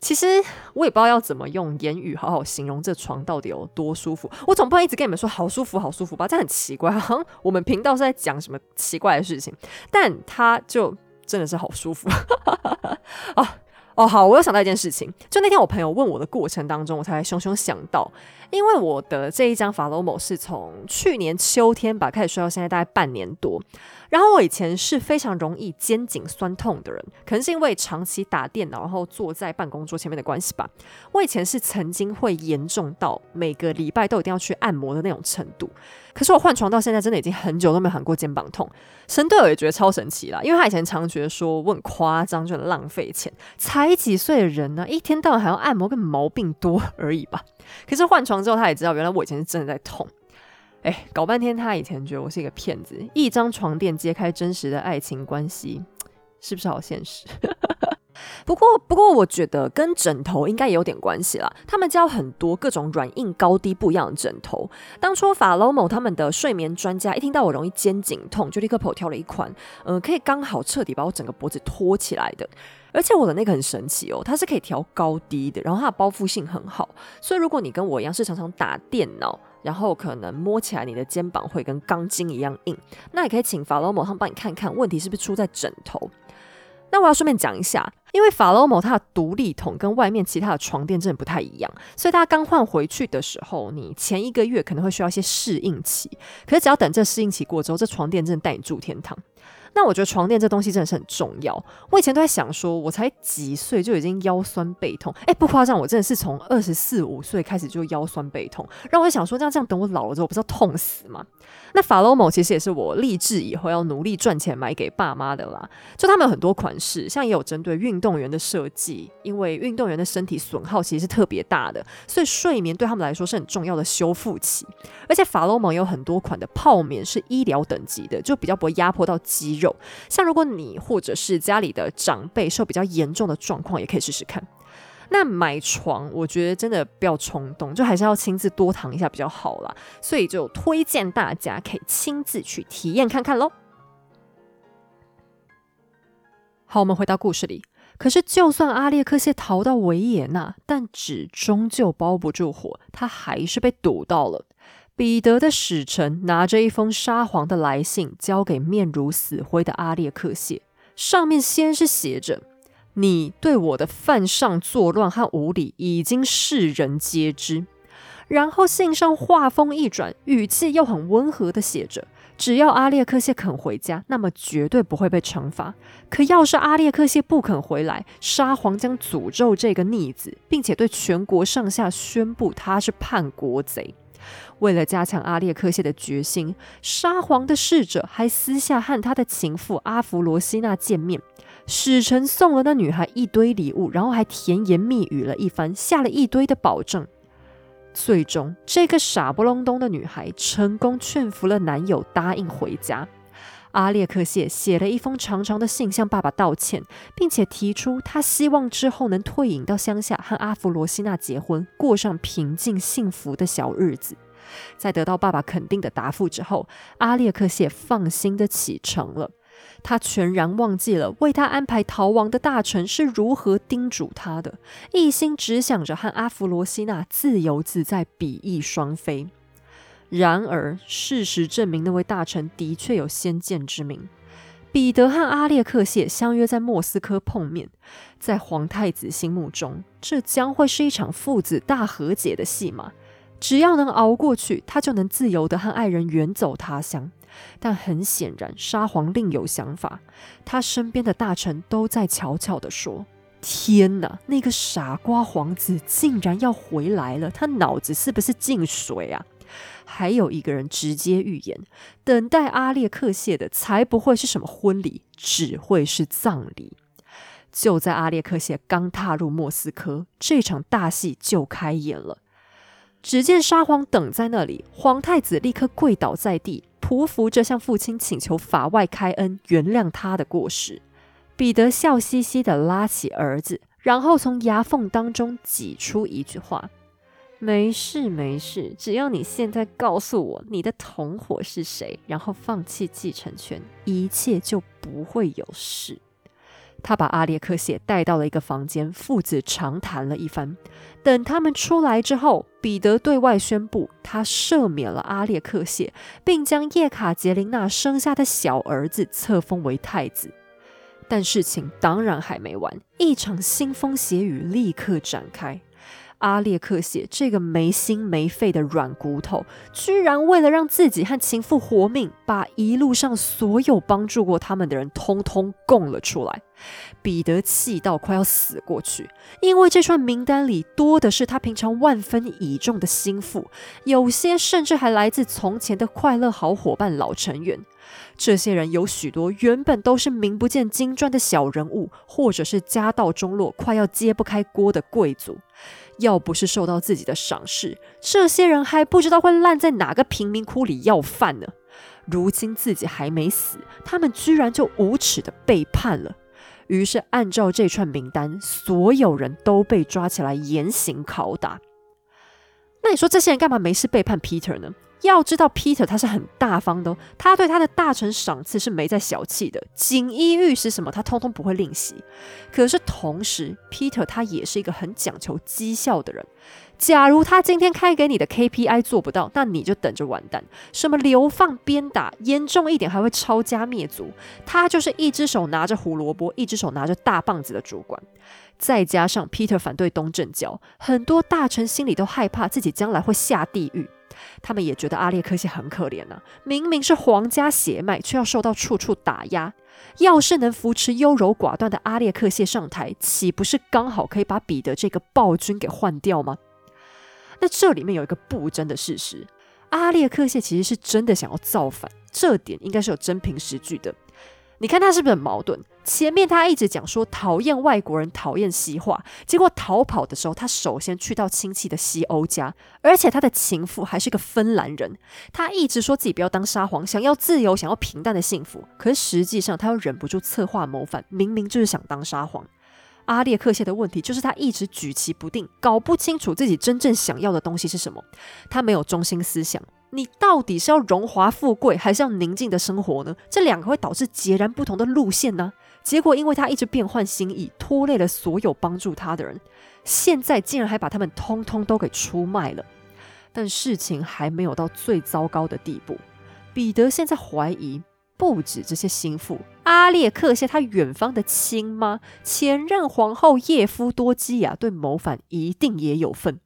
其实我也不知道要怎么用言语好好形容这床到底有多舒服。我总不能一直跟你们说好舒服、好舒服吧？这很奇怪，好像我们频道是在讲什么奇怪的事情。但它就真的是好舒服啊！哦，好，我又想到一件事情，就那天我朋友问我的过程当中，我才熊熊想到，因为我的这一张法罗某是从去年秋天吧开始睡到现在大概半年多，然后我以前是非常容易肩颈酸痛的人，可能是因为长期打电脑，然后坐在办公桌前面的关系吧。我以前是曾经会严重到每个礼拜都一定要去按摩的那种程度，可是我换床到现在真的已经很久都没有喊过肩膀痛。神队友也觉得超神奇啦，因为他以前常觉得说我很夸张，就很浪费钱，才几岁的人呢，一天到晚还要按摩，跟毛病多而已吧。可是换床之后，他也知道原来我以前是真的在痛。哎，搞半天他以前觉得我是一个骗子，一张床垫揭开真实的爱情关系，是不是好现实？不过，不过，我觉得跟枕头应该也有点关系啦。他们教很多各种软硬高低不一样的枕头。当初法罗某他们的睡眠专家一听到我容易肩颈痛，就立刻跑挑了一款，呃，可以刚好彻底把我整个脖子托起来的。而且我的那个很神奇哦，它是可以调高低的，然后它的包覆性很好。所以如果你跟我一样是常常打电脑，然后可能摸起来你的肩膀会跟钢筋一样硬，那也可以请法罗某他们帮你看看问题是不是出在枕头。那我要顺便讲一下，因为法罗某他的独立桶跟外面其他的床垫真的不太一样，所以大家刚换回去的时候，你前一个月可能会需要一些适应期。可是只要等这适应期过之后，这床垫真的带你住天堂。那我觉得床垫这东西真的是很重要。我以前都在想说，我才几岁就已经腰酸背痛，哎，不夸张，我真的是从二十四五岁开始就腰酸背痛。然后我就想说，这样这样等我老了之后，我不是要痛死吗？那法罗某其实也是我立志以后要努力赚钱买给爸妈的啦。就他们有很多款式，像也有针对运动员的设计，因为运动员的身体损耗其实是特别大的，所以睡眠对他们来说是很重要的修复期。而且法罗某有很多款的泡棉是医疗等级的，就比较不会压迫到肌肉。像如果你或者是家里的长辈受比较严重的状况，也可以试试看。那买床，我觉得真的不要冲动，就还是要亲自多躺一下比较好啦。所以就推荐大家可以亲自去体验看看喽。好，我们回到故事里。可是，就算阿列克谢逃到维也纳，但纸终究包不住火，他还是被堵到了。彼得的使臣拿着一封沙皇的来信，交给面如死灰的阿列克谢，上面先是写着。你对我的犯上作乱和无礼，已经世人皆知。然后信上话锋一转，语气又很温和的写着：只要阿列克谢肯回家，那么绝对不会被惩罚。可要是阿列克谢不肯回来，沙皇将诅咒这个逆子，并且对全国上下宣布他是叛国贼。为了加强阿列克谢的决心，沙皇的侍者还私下和他的情妇阿弗罗西娜见面。使臣送了那女孩一堆礼物，然后还甜言蜜语了一番，下了一堆的保证。最终，这个傻不隆咚的女孩成功劝服了男友，答应回家。阿列克谢写了一封长长的信，向爸爸道歉，并且提出他希望之后能退隐到乡下，和阿弗罗西娜结婚，过上平静幸福的小日子。在得到爸爸肯定的答复之后，阿列克谢放心的启程了。他全然忘记了为他安排逃亡的大臣是如何叮嘱他的，一心只想着和阿弗罗西娜自由自在、比翼双飞。然而，事实证明，那位大臣的确有先见之明。彼得和阿列克谢相约在莫斯科碰面，在皇太子心目中，这将会是一场父子大和解的戏码。只要能熬过去，他就能自由的和爱人远走他乡。但很显然，沙皇另有想法。他身边的大臣都在悄悄地说：“天哪，那个傻瓜皇子竟然要回来了！他脑子是不是进水啊？”还有一个人直接预言：等待阿列克谢的才不会是什么婚礼，只会是葬礼。就在阿列克谢刚踏入莫斯科，这场大戏就开演了。只见沙皇等在那里，皇太子立刻跪倒在地。匍匐着向父亲请求法外开恩，原谅他的过失。彼得笑嘻嘻地拉起儿子，然后从牙缝当中挤出一句话：“没事，没事，只要你现在告诉我你的同伙是谁，然后放弃继承权，一切就不会有事。”他把阿列克谢带到了一个房间，父子长谈了一番。等他们出来之后，彼得对外宣布，他赦免了阿列克谢，并将叶卡捷琳娜生下的小儿子册封为太子。但事情当然还没完，一场腥风血雨立刻展开。阿列克谢这个没心没肺的软骨头，居然为了让自己和情妇活命，把一路上所有帮助过他们的人通通供了出来。彼得气到快要死过去，因为这串名单里多的是他平常万分倚重的心腹，有些甚至还来自从前的快乐好伙伴老成员。这些人有许多原本都是名不见经传的小人物，或者是家道中落、快要揭不开锅的贵族。要不是受到自己的赏识，这些人还不知道会烂在哪个贫民窟里要饭呢。如今自己还没死，他们居然就无耻的背叛了。于是按照这串名单，所有人都被抓起来严刑拷打。那你说这些人干嘛没事背叛 Peter 呢？要知道，Peter 他是很大方的，哦他对他的大臣赏赐是没在小气的，锦衣玉食什么他通通不会吝惜。可是同时，Peter 他也是一个很讲求绩效的人。假如他今天开给你的 KPI 做不到，那你就等着完蛋。什么流放、鞭打，严重一点还会抄家灭族。他就是一只手拿着胡萝卜，一只手拿着大棒子的主管。再加上 Peter 反对东正教，很多大臣心里都害怕自己将来会下地狱。他们也觉得阿列克谢很可怜呐，明明是皇家血脉，却要受到处处打压。要是能扶持优柔寡断的阿列克谢上台，岂不是刚好可以把彼得这个暴君给换掉吗？那这里面有一个不争的事实，阿列克谢其实是真的想要造反，这点应该是有真凭实据的。你看他是不是很矛盾？前面他一直讲说讨厌外国人，讨厌西化，结果逃跑的时候，他首先去到亲戚的西欧家，而且他的情妇还是个芬兰人。他一直说自己不要当沙皇，想要自由，想要平淡的幸福，可是实际上他又忍不住策划谋反，明明就是想当沙皇。阿列克谢的问题就是他一直举棋不定，搞不清楚自己真正想要的东西是什么，他没有中心思想。你到底是要荣华富贵，还是要宁静的生活呢？这两个会导致截然不同的路线呢。结果因为他一直变换心意，拖累了所有帮助他的人，现在竟然还把他们通通都给出卖了。但事情还没有到最糟糕的地步，彼得现在怀疑不止这些心腹，阿列克谢他远方的亲妈前任皇后叶夫多基亚对谋反一定也有份。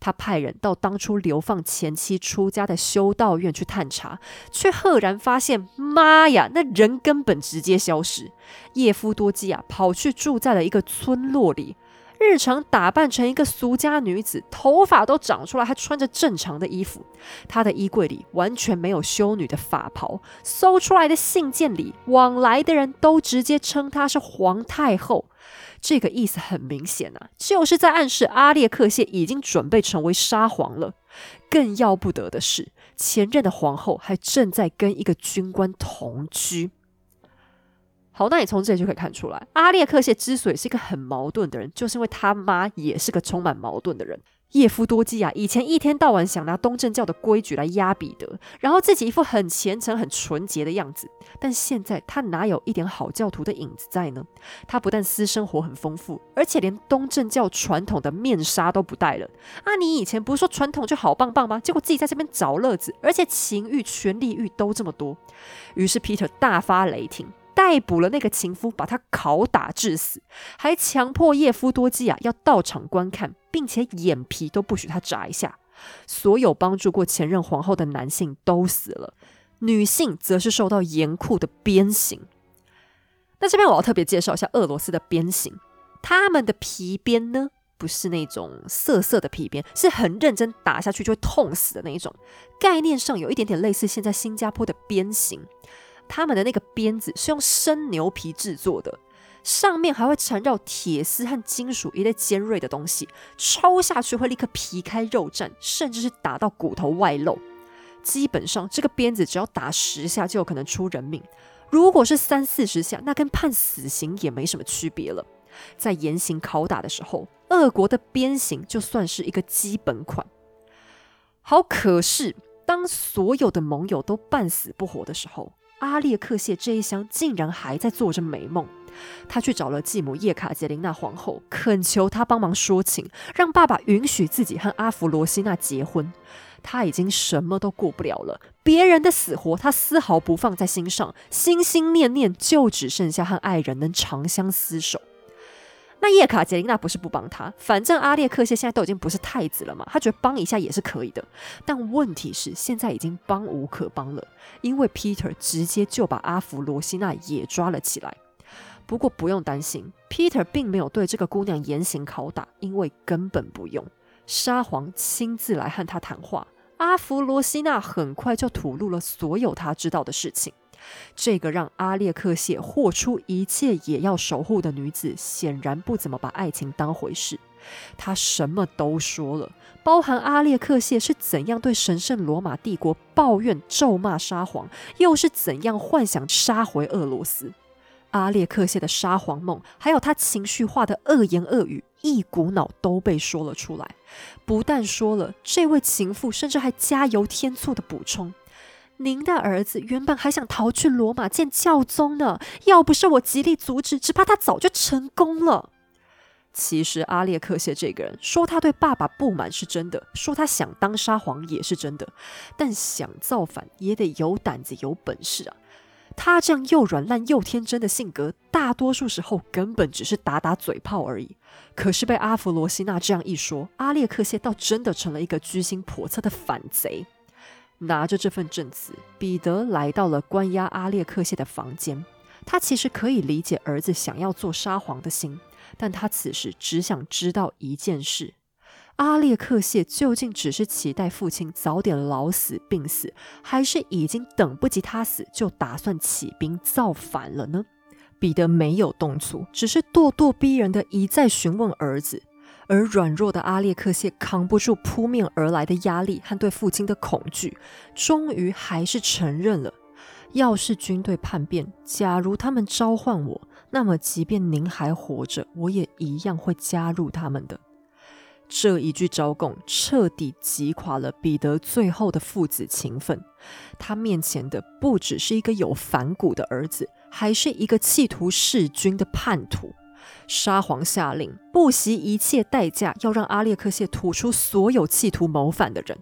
他派人到当初流放前妻出家的修道院去探查，却赫然发现，妈呀，那人根本直接消失。叶夫多基啊跑去住在了一个村落里，日常打扮成一个俗家女子，头发都长出来，还穿着正常的衣服。她的衣柜里完全没有修女的法袍，搜出来的信件里，往来的人都直接称她是皇太后。这个意思很明显啊，就是在暗示阿列克谢已经准备成为沙皇了。更要不得的是，前任的皇后还正在跟一个军官同居。好，那你从这里就可以看出来，阿列克谢之所以是一个很矛盾的人，就是因为他妈也是个充满矛盾的人。叶夫多基亚以前一天到晚想拿东正教的规矩来压彼得，然后自己一副很虔诚、很纯洁的样子。但现在他哪有一点好教徒的影子在呢？他不但私生活很丰富，而且连东正教传统的面纱都不戴了。啊，你以前不是说传统就好棒棒吗？结果自己在这边找乐子，而且情欲、权力欲都这么多。于是 Peter 大发雷霆。逮捕了那个情夫，把他拷打致死，还强迫叶夫多基亚要到场观看，并且眼皮都不许他眨一下。所有帮助过前任皇后的男性都死了，女性则是受到严酷的鞭刑。那这边我要特别介绍一下俄罗斯的鞭刑，他们的皮鞭呢，不是那种涩涩的皮鞭，是很认真打下去就会痛死的那一种，概念上有一点点类似现在新加坡的鞭刑。他们的那个鞭子是用生牛皮制作的，上面还会缠绕铁丝和金属一类尖锐的东西，抽下去会立刻皮开肉绽，甚至是打到骨头外露。基本上，这个鞭子只要打十下就有可能出人命，如果是三四十下，那跟判死刑也没什么区别了。在严刑拷打的时候，俄国的鞭刑就算是一个基本款。好，可是当所有的盟友都半死不活的时候，阿列克谢这一厢竟然还在做着美梦，他去找了继母叶卡捷琳娜皇后，恳求她帮忙说情，让爸爸允许自己和阿弗罗西娜结婚。他已经什么都过不了了。别人的死活，他丝毫不放在心上，心心念念就只剩下和爱人能长相厮守。那叶卡捷琳娜不是不帮他，反正阿列克谢现在都已经不是太子了嘛，他觉得帮一下也是可以的。但问题是，现在已经帮无可帮了，因为 Peter 直接就把阿弗罗西娜也抓了起来。不过不用担心，Peter 并没有对这个姑娘严刑拷打，因为根本不用。沙皇亲自来和他谈话，阿弗罗西娜很快就吐露了所有他知道的事情。这个让阿列克谢豁出一切也要守护的女子，显然不怎么把爱情当回事。她什么都说了，包含阿列克谢是怎样对神圣罗马帝国抱怨咒骂沙皇，又是怎样幻想杀回俄罗斯。阿列克谢的沙皇梦，还有他情绪化的恶言恶语，一股脑都被说了出来。不但说了，这位情妇甚至还加油添醋的补充。您的儿子原本还想逃去罗马见教宗呢，要不是我极力阻止，只怕他早就成功了。其实阿列克谢这个人说他对爸爸不满是真的，说他想当沙皇也是真的，但想造反也得有胆子有本事啊。他这样又软烂又天真的性格，大多数时候根本只是打打嘴炮而已。可是被阿弗罗西娜这样一说，阿列克谢倒真的成了一个居心叵测的反贼。拿着这份证词，彼得来到了关押阿列克谢的房间。他其实可以理解儿子想要做沙皇的心，但他此时只想知道一件事：阿列克谢究竟只是期待父亲早点老死病死，还是已经等不及他死就打算起兵造反了呢？彼得没有动粗，只是咄咄逼人的一再询问儿子。而软弱的阿列克谢扛不住扑面而来的压力和对父亲的恐惧，终于还是承认了：要是军队叛变，假如他们召唤我，那么即便您还活着，我也一样会加入他们的。这一句招供彻底击垮了彼得最后的父子情分。他面前的不只是一个有反骨的儿子，还是一个企图弑君的叛徒。沙皇下令，不惜一切代价要让阿列克谢吐出所有企图谋反的人。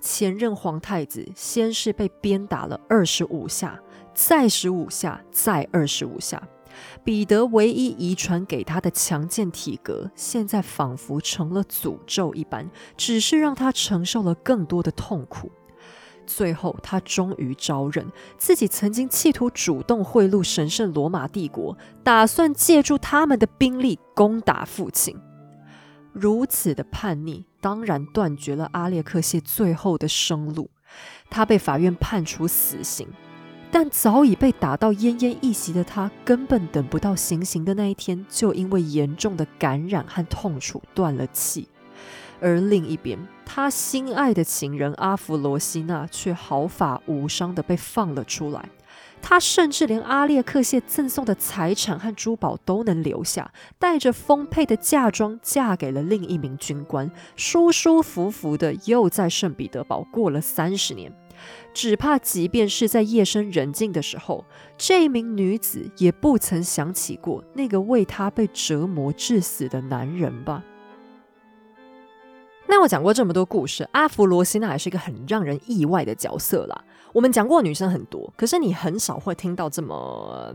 前任皇太子先是被鞭打了二十五下，再十五下，再二十五下。彼得唯一遗传给他的强健体格，现在仿佛成了诅咒一般，只是让他承受了更多的痛苦。最后，他终于招认自己曾经企图主动贿赂神圣罗马帝国，打算借助他们的兵力攻打父亲。如此的叛逆，当然断绝了阿列克谢最后的生路。他被法院判处死刑，但早已被打到奄奄一息的他，根本等不到行刑的那一天，就因为严重的感染和痛楚断了气。而另一边，他心爱的情人阿弗罗西娜却毫发无伤的被放了出来。他甚至连阿列克谢赠送的财产和珠宝都能留下，带着丰沛的嫁妆嫁给了另一名军官，舒舒服服的又在圣彼得堡过了三十年。只怕，即便是在夜深人静的时候，这名女子也不曾想起过那个为她被折磨致死的男人吧。那我讲过这么多故事，阿弗罗西娜还是一个很让人意外的角色啦。我们讲过女生很多，可是你很少会听到这么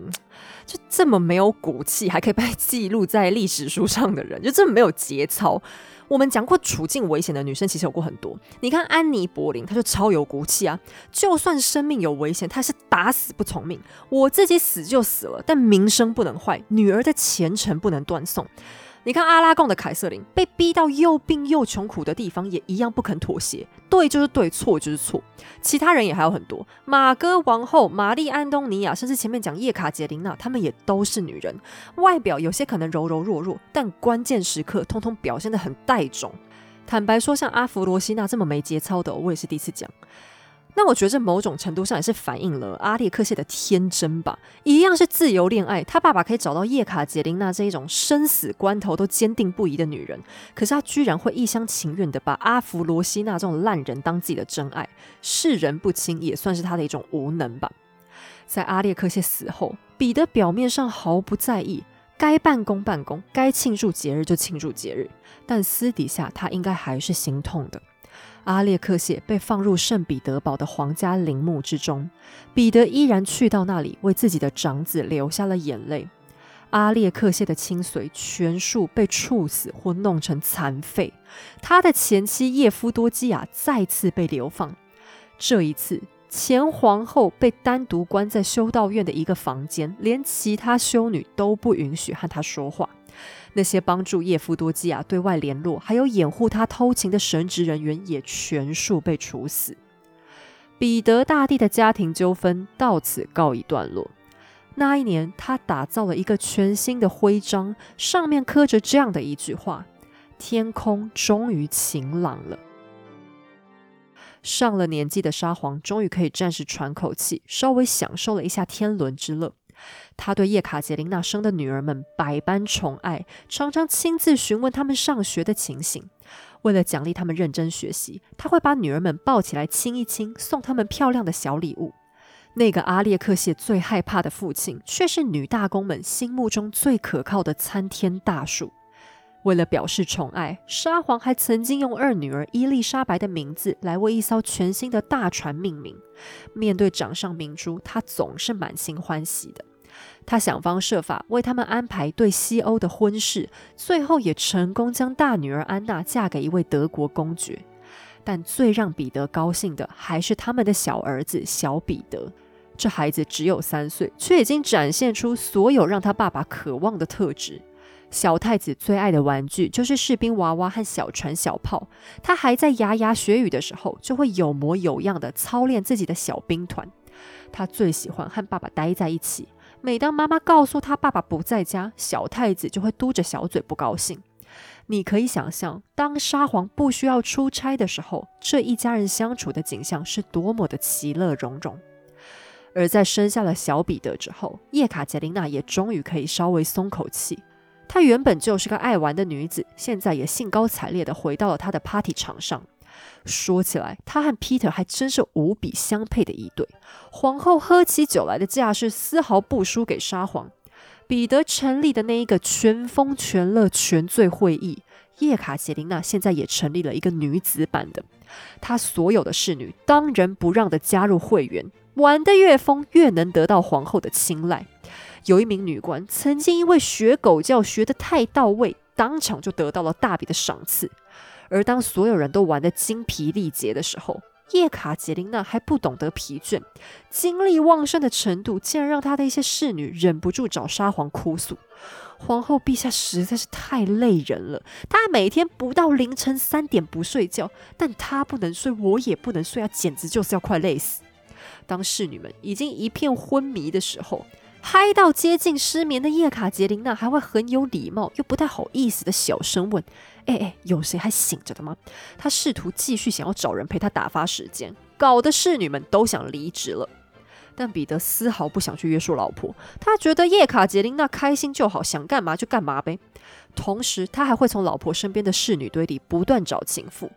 就这么没有骨气，还可以被记录在历史书上的人，就这么没有节操。我们讲过处境危险的女生，其实有过很多。你看安妮·柏林，她就超有骨气啊！就算生命有危险，她是打死不从命。我自己死就死了，但名声不能坏，女儿的前程不能断送。你看阿拉贡的凯瑟琳，被逼到又病又穷苦的地方，也一样不肯妥协。对就是对，错就是错。其他人也还有很多，马哥王后、玛丽安东尼亚，甚至前面讲叶卡捷琳娜，她们也都是女人。外表有些可能柔柔弱弱，但关键时刻通通表现得很带种。坦白说，像阿弗罗西娜这么没节操的，我也是第一次讲。那我觉得这某种程度上也是反映了阿列克谢的天真吧，一样是自由恋爱。他爸爸可以找到叶卡捷琳娜这一种生死关头都坚定不移的女人，可是他居然会一厢情愿的把阿弗罗西娜这种烂人当自己的真爱，世人不清也算是他的一种无能吧。在阿列克谢死后，彼得表面上毫不在意，该办公办公，该庆祝节日就庆祝节日，但私底下他应该还是心痛的。阿列克谢被放入圣彼得堡的皇家陵墓之中，彼得依然去到那里，为自己的长子流下了眼泪。阿列克谢的亲随全数被处死或弄成残废，他的前妻叶夫多基亚再次被流放。这一次，前皇后被单独关在修道院的一个房间，连其他修女都不允许和她说话。那些帮助叶夫多基亚对外联络，还有掩护他偷情的神职人员也全数被处死。彼得大帝的家庭纠纷到此告一段落。那一年，他打造了一个全新的徽章，上面刻着这样的一句话：“天空终于晴朗了。”上了年纪的沙皇终于可以暂时喘口气，稍微享受了一下天伦之乐。他对叶卡捷琳娜生的女儿们百般宠爱，常常亲自询问他们上学的情形。为了奖励他们认真学习，他会把女儿们抱起来亲一亲，送他们漂亮的小礼物。那个阿列克谢最害怕的父亲，却是女大公们心目中最可靠的参天大树。为了表示宠爱，沙皇还曾经用二女儿伊丽莎白的名字来为一艘全新的大船命名。面对掌上明珠，他总是满心欢喜的。他想方设法为他们安排对西欧的婚事，最后也成功将大女儿安娜嫁给一位德国公爵。但最让彼得高兴的，还是他们的小儿子小彼得。这孩子只有三岁，却已经展现出所有让他爸爸渴望的特质。小太子最爱的玩具就是士兵娃娃和小船小炮。他还在牙牙学语的时候，就会有模有样的操练自己的小兵团。他最喜欢和爸爸待在一起。每当妈妈告诉他爸爸不在家，小太子就会嘟着小嘴不高兴。你可以想象，当沙皇不需要出差的时候，这一家人相处的景象是多么的其乐融融。而在生下了小彼得之后，叶卡捷琳娜也终于可以稍微松口气。她原本就是个爱玩的女子，现在也兴高采烈地回到了她的 party 场上。说起来，她和彼得还真是无比相配的一对。皇后喝起酒来的架势丝毫不输给沙皇。彼得成立的那一个全疯全乐全醉会议，叶卡捷琳娜现在也成立了一个女子版的。她所有的侍女当仁不让的加入会员，玩得越疯，越能得到皇后的青睐。有一名女官曾经因为学狗叫学得太到位，当场就得到了大笔的赏赐。而当所有人都玩得精疲力竭的时候，叶卡捷琳娜还不懂得疲倦，精力旺盛的程度竟然让她的一些侍女忍不住找沙皇哭诉：“皇后陛下实在是太累人了，她每天不到凌晨三点不睡觉，但她不能睡，我也不能睡啊，简直就是要快累死。”当侍女们已经一片昏迷的时候，嗨到接近失眠的叶卡捷琳娜还会很有礼貌又不太好意思的小声问：“哎哎，有谁还醒着的吗？”她试图继续想要找人陪她打发时间，搞得侍女们都想离职了。但彼得丝毫不想去约束老婆，他觉得叶卡捷琳娜开心就好，想干嘛就干嘛呗。同时，他还会从老婆身边的侍女堆里不断找情妇。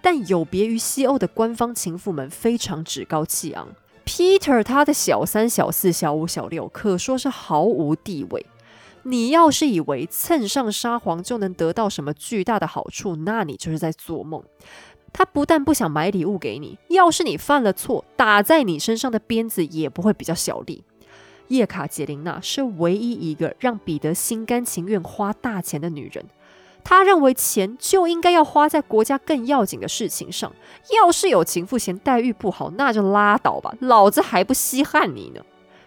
但有别于西欧的官方情妇们，非常趾高气昂。Peter 他的小三、小四、小五、小六可说是毫无地位。你要是以为蹭上沙皇就能得到什么巨大的好处，那你就是在做梦。他不但不想买礼物给你，要是你犯了错，打在你身上的鞭子也不会比较小力。叶卡捷琳娜是唯一一个让彼得心甘情愿花大钱的女人。他认为钱就应该要花在国家更要紧的事情上。要是有情妇嫌待遇不好，那就拉倒吧，老子还不稀罕你呢。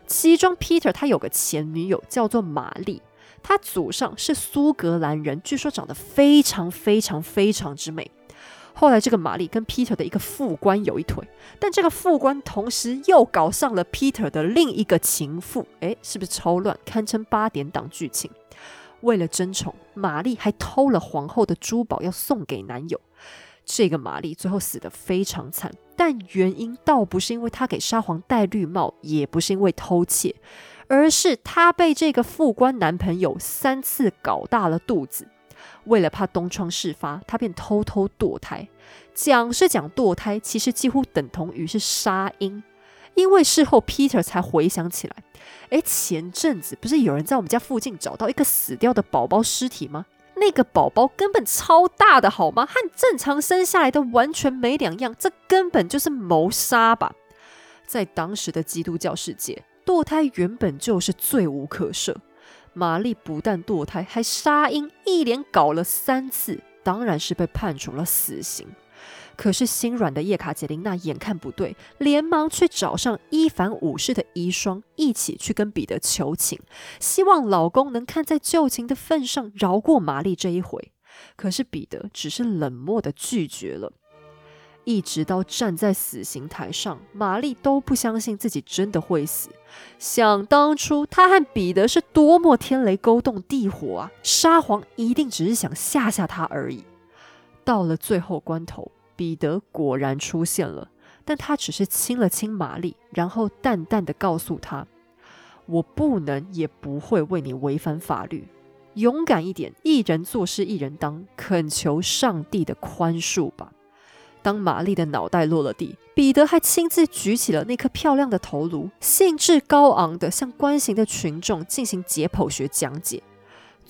其中，Peter 他有个前女友叫做玛丽，他祖上是苏格兰人，据说长得非常非常非常之美。后来，这个玛丽跟 Peter 的一个副官有一腿，但这个副官同时又搞上了 Peter 的另一个情妇，诶，是不是超乱，堪称八点档剧情？为了争宠，玛丽还偷了皇后的珠宝要送给男友。这个玛丽最后死得非常惨，但原因倒不是因为她给沙皇戴绿帽，也不是因为偷窃，而是她被这个副官男朋友三次搞大了肚子。为了怕东窗事发，她便偷偷堕胎。讲是讲堕胎，其实几乎等同于是杀婴。因为事后 Peter 才回想起来，哎，前阵子不是有人在我们家附近找到一个死掉的宝宝尸体吗？那个宝宝根本超大的，好吗？和正常生下来的完全没两样，这根本就是谋杀吧！在当时的基督教世界，堕胎原本就是罪无可赦。玛丽不但堕胎，还杀婴，一连搞了三次，当然是被判处了死刑。可是心软的叶卡捷琳娜眼看不对，连忙去找上伊凡五世的遗孀，一起去跟彼得求情，希望老公能看在旧情的份上饶过玛丽这一回。可是彼得只是冷漠的拒绝了。一直到站在死刑台上，玛丽都不相信自己真的会死。想当初，她和彼得是多么天雷勾动地火啊！沙皇一定只是想吓吓她而已。到了最后关头。彼得果然出现了，但他只是亲了亲玛丽，然后淡淡的告诉她：“我不能也不会为你违反法律，勇敢一点，一人做事一人当，恳求上帝的宽恕吧。”当玛丽的脑袋落了地，彼得还亲自举起了那颗漂亮的头颅，兴致高昂的向观行的群众进行解剖学讲解。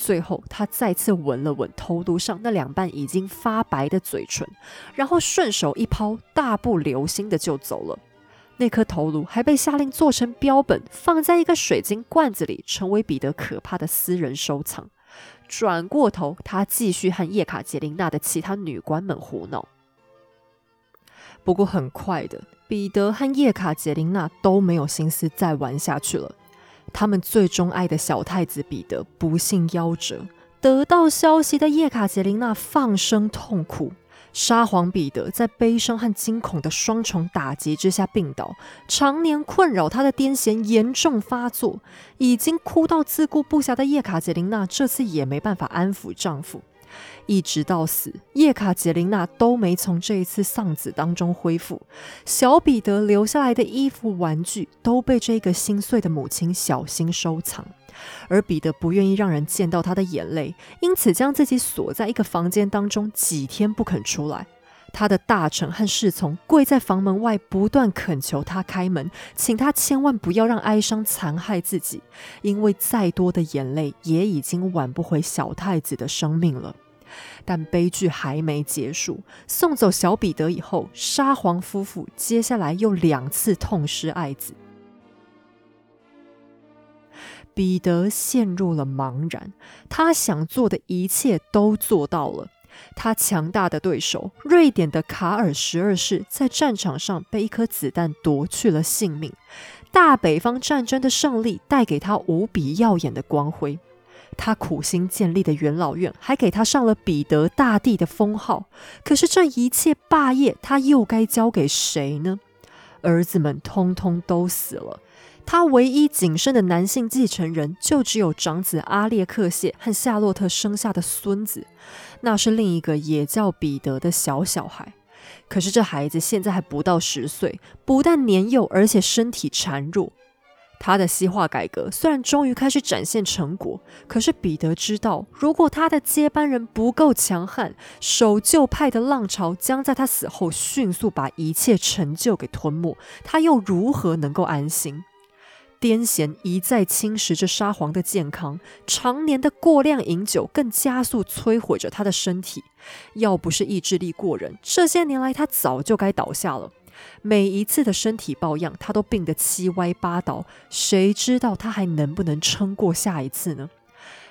最后，他再次吻了吻头颅上那两半已经发白的嘴唇，然后顺手一抛，大步流星的就走了。那颗头颅还被下令做成标本，放在一个水晶罐子里，成为彼得可怕的私人收藏。转过头，他继续和叶卡捷琳娜的其他女官们胡闹。不过很快的，彼得和叶卡捷琳娜都没有心思再玩下去了。他们最钟爱的小太子彼得不幸夭折，得到消息的叶卡捷琳娜放声痛哭。沙皇彼得在悲伤和惊恐的双重打击之下病倒，常年困扰他的癫痫严重发作，已经哭到自顾不暇的叶卡捷琳娜这次也没办法安抚丈夫。一直到死，叶卡捷琳娜都没从这一次丧子当中恢复。小彼得留下来的衣服、玩具都被这个心碎的母亲小心收藏，而彼得不愿意让人见到他的眼泪，因此将自己锁在一个房间当中，几天不肯出来。他的大臣和侍从跪在房门外，不断恳求他开门，请他千万不要让哀伤残害自己，因为再多的眼泪也已经挽不回小太子的生命了。但悲剧还没结束。送走小彼得以后，沙皇夫妇接下来又两次痛失爱子。彼得陷入了茫然，他想做的一切都做到了。他强大的对手瑞典的卡尔十二世在战场上被一颗子弹夺去了性命。大北方战争的胜利带给他无比耀眼的光辉。他苦心建立的元老院还给他上了彼得大帝的封号，可是这一切霸业，他又该交给谁呢？儿子们通通都死了，他唯一仅剩的男性继承人就只有长子阿列克谢和夏洛特生下的孙子，那是另一个也叫彼得的小小孩。可是这孩子现在还不到十岁，不但年幼，而且身体孱弱。他的西化改革虽然终于开始展现成果，可是彼得知道，如果他的接班人不够强悍，守旧派的浪潮将在他死后迅速把一切成就给吞没，他又如何能够安心？癫痫一再侵蚀着沙皇的健康，常年的过量饮酒更加速摧毁着他的身体。要不是意志力过人，这些年来他早就该倒下了。每一次的身体抱恙，他都病得七歪八倒。谁知道他还能不能撑过下一次呢？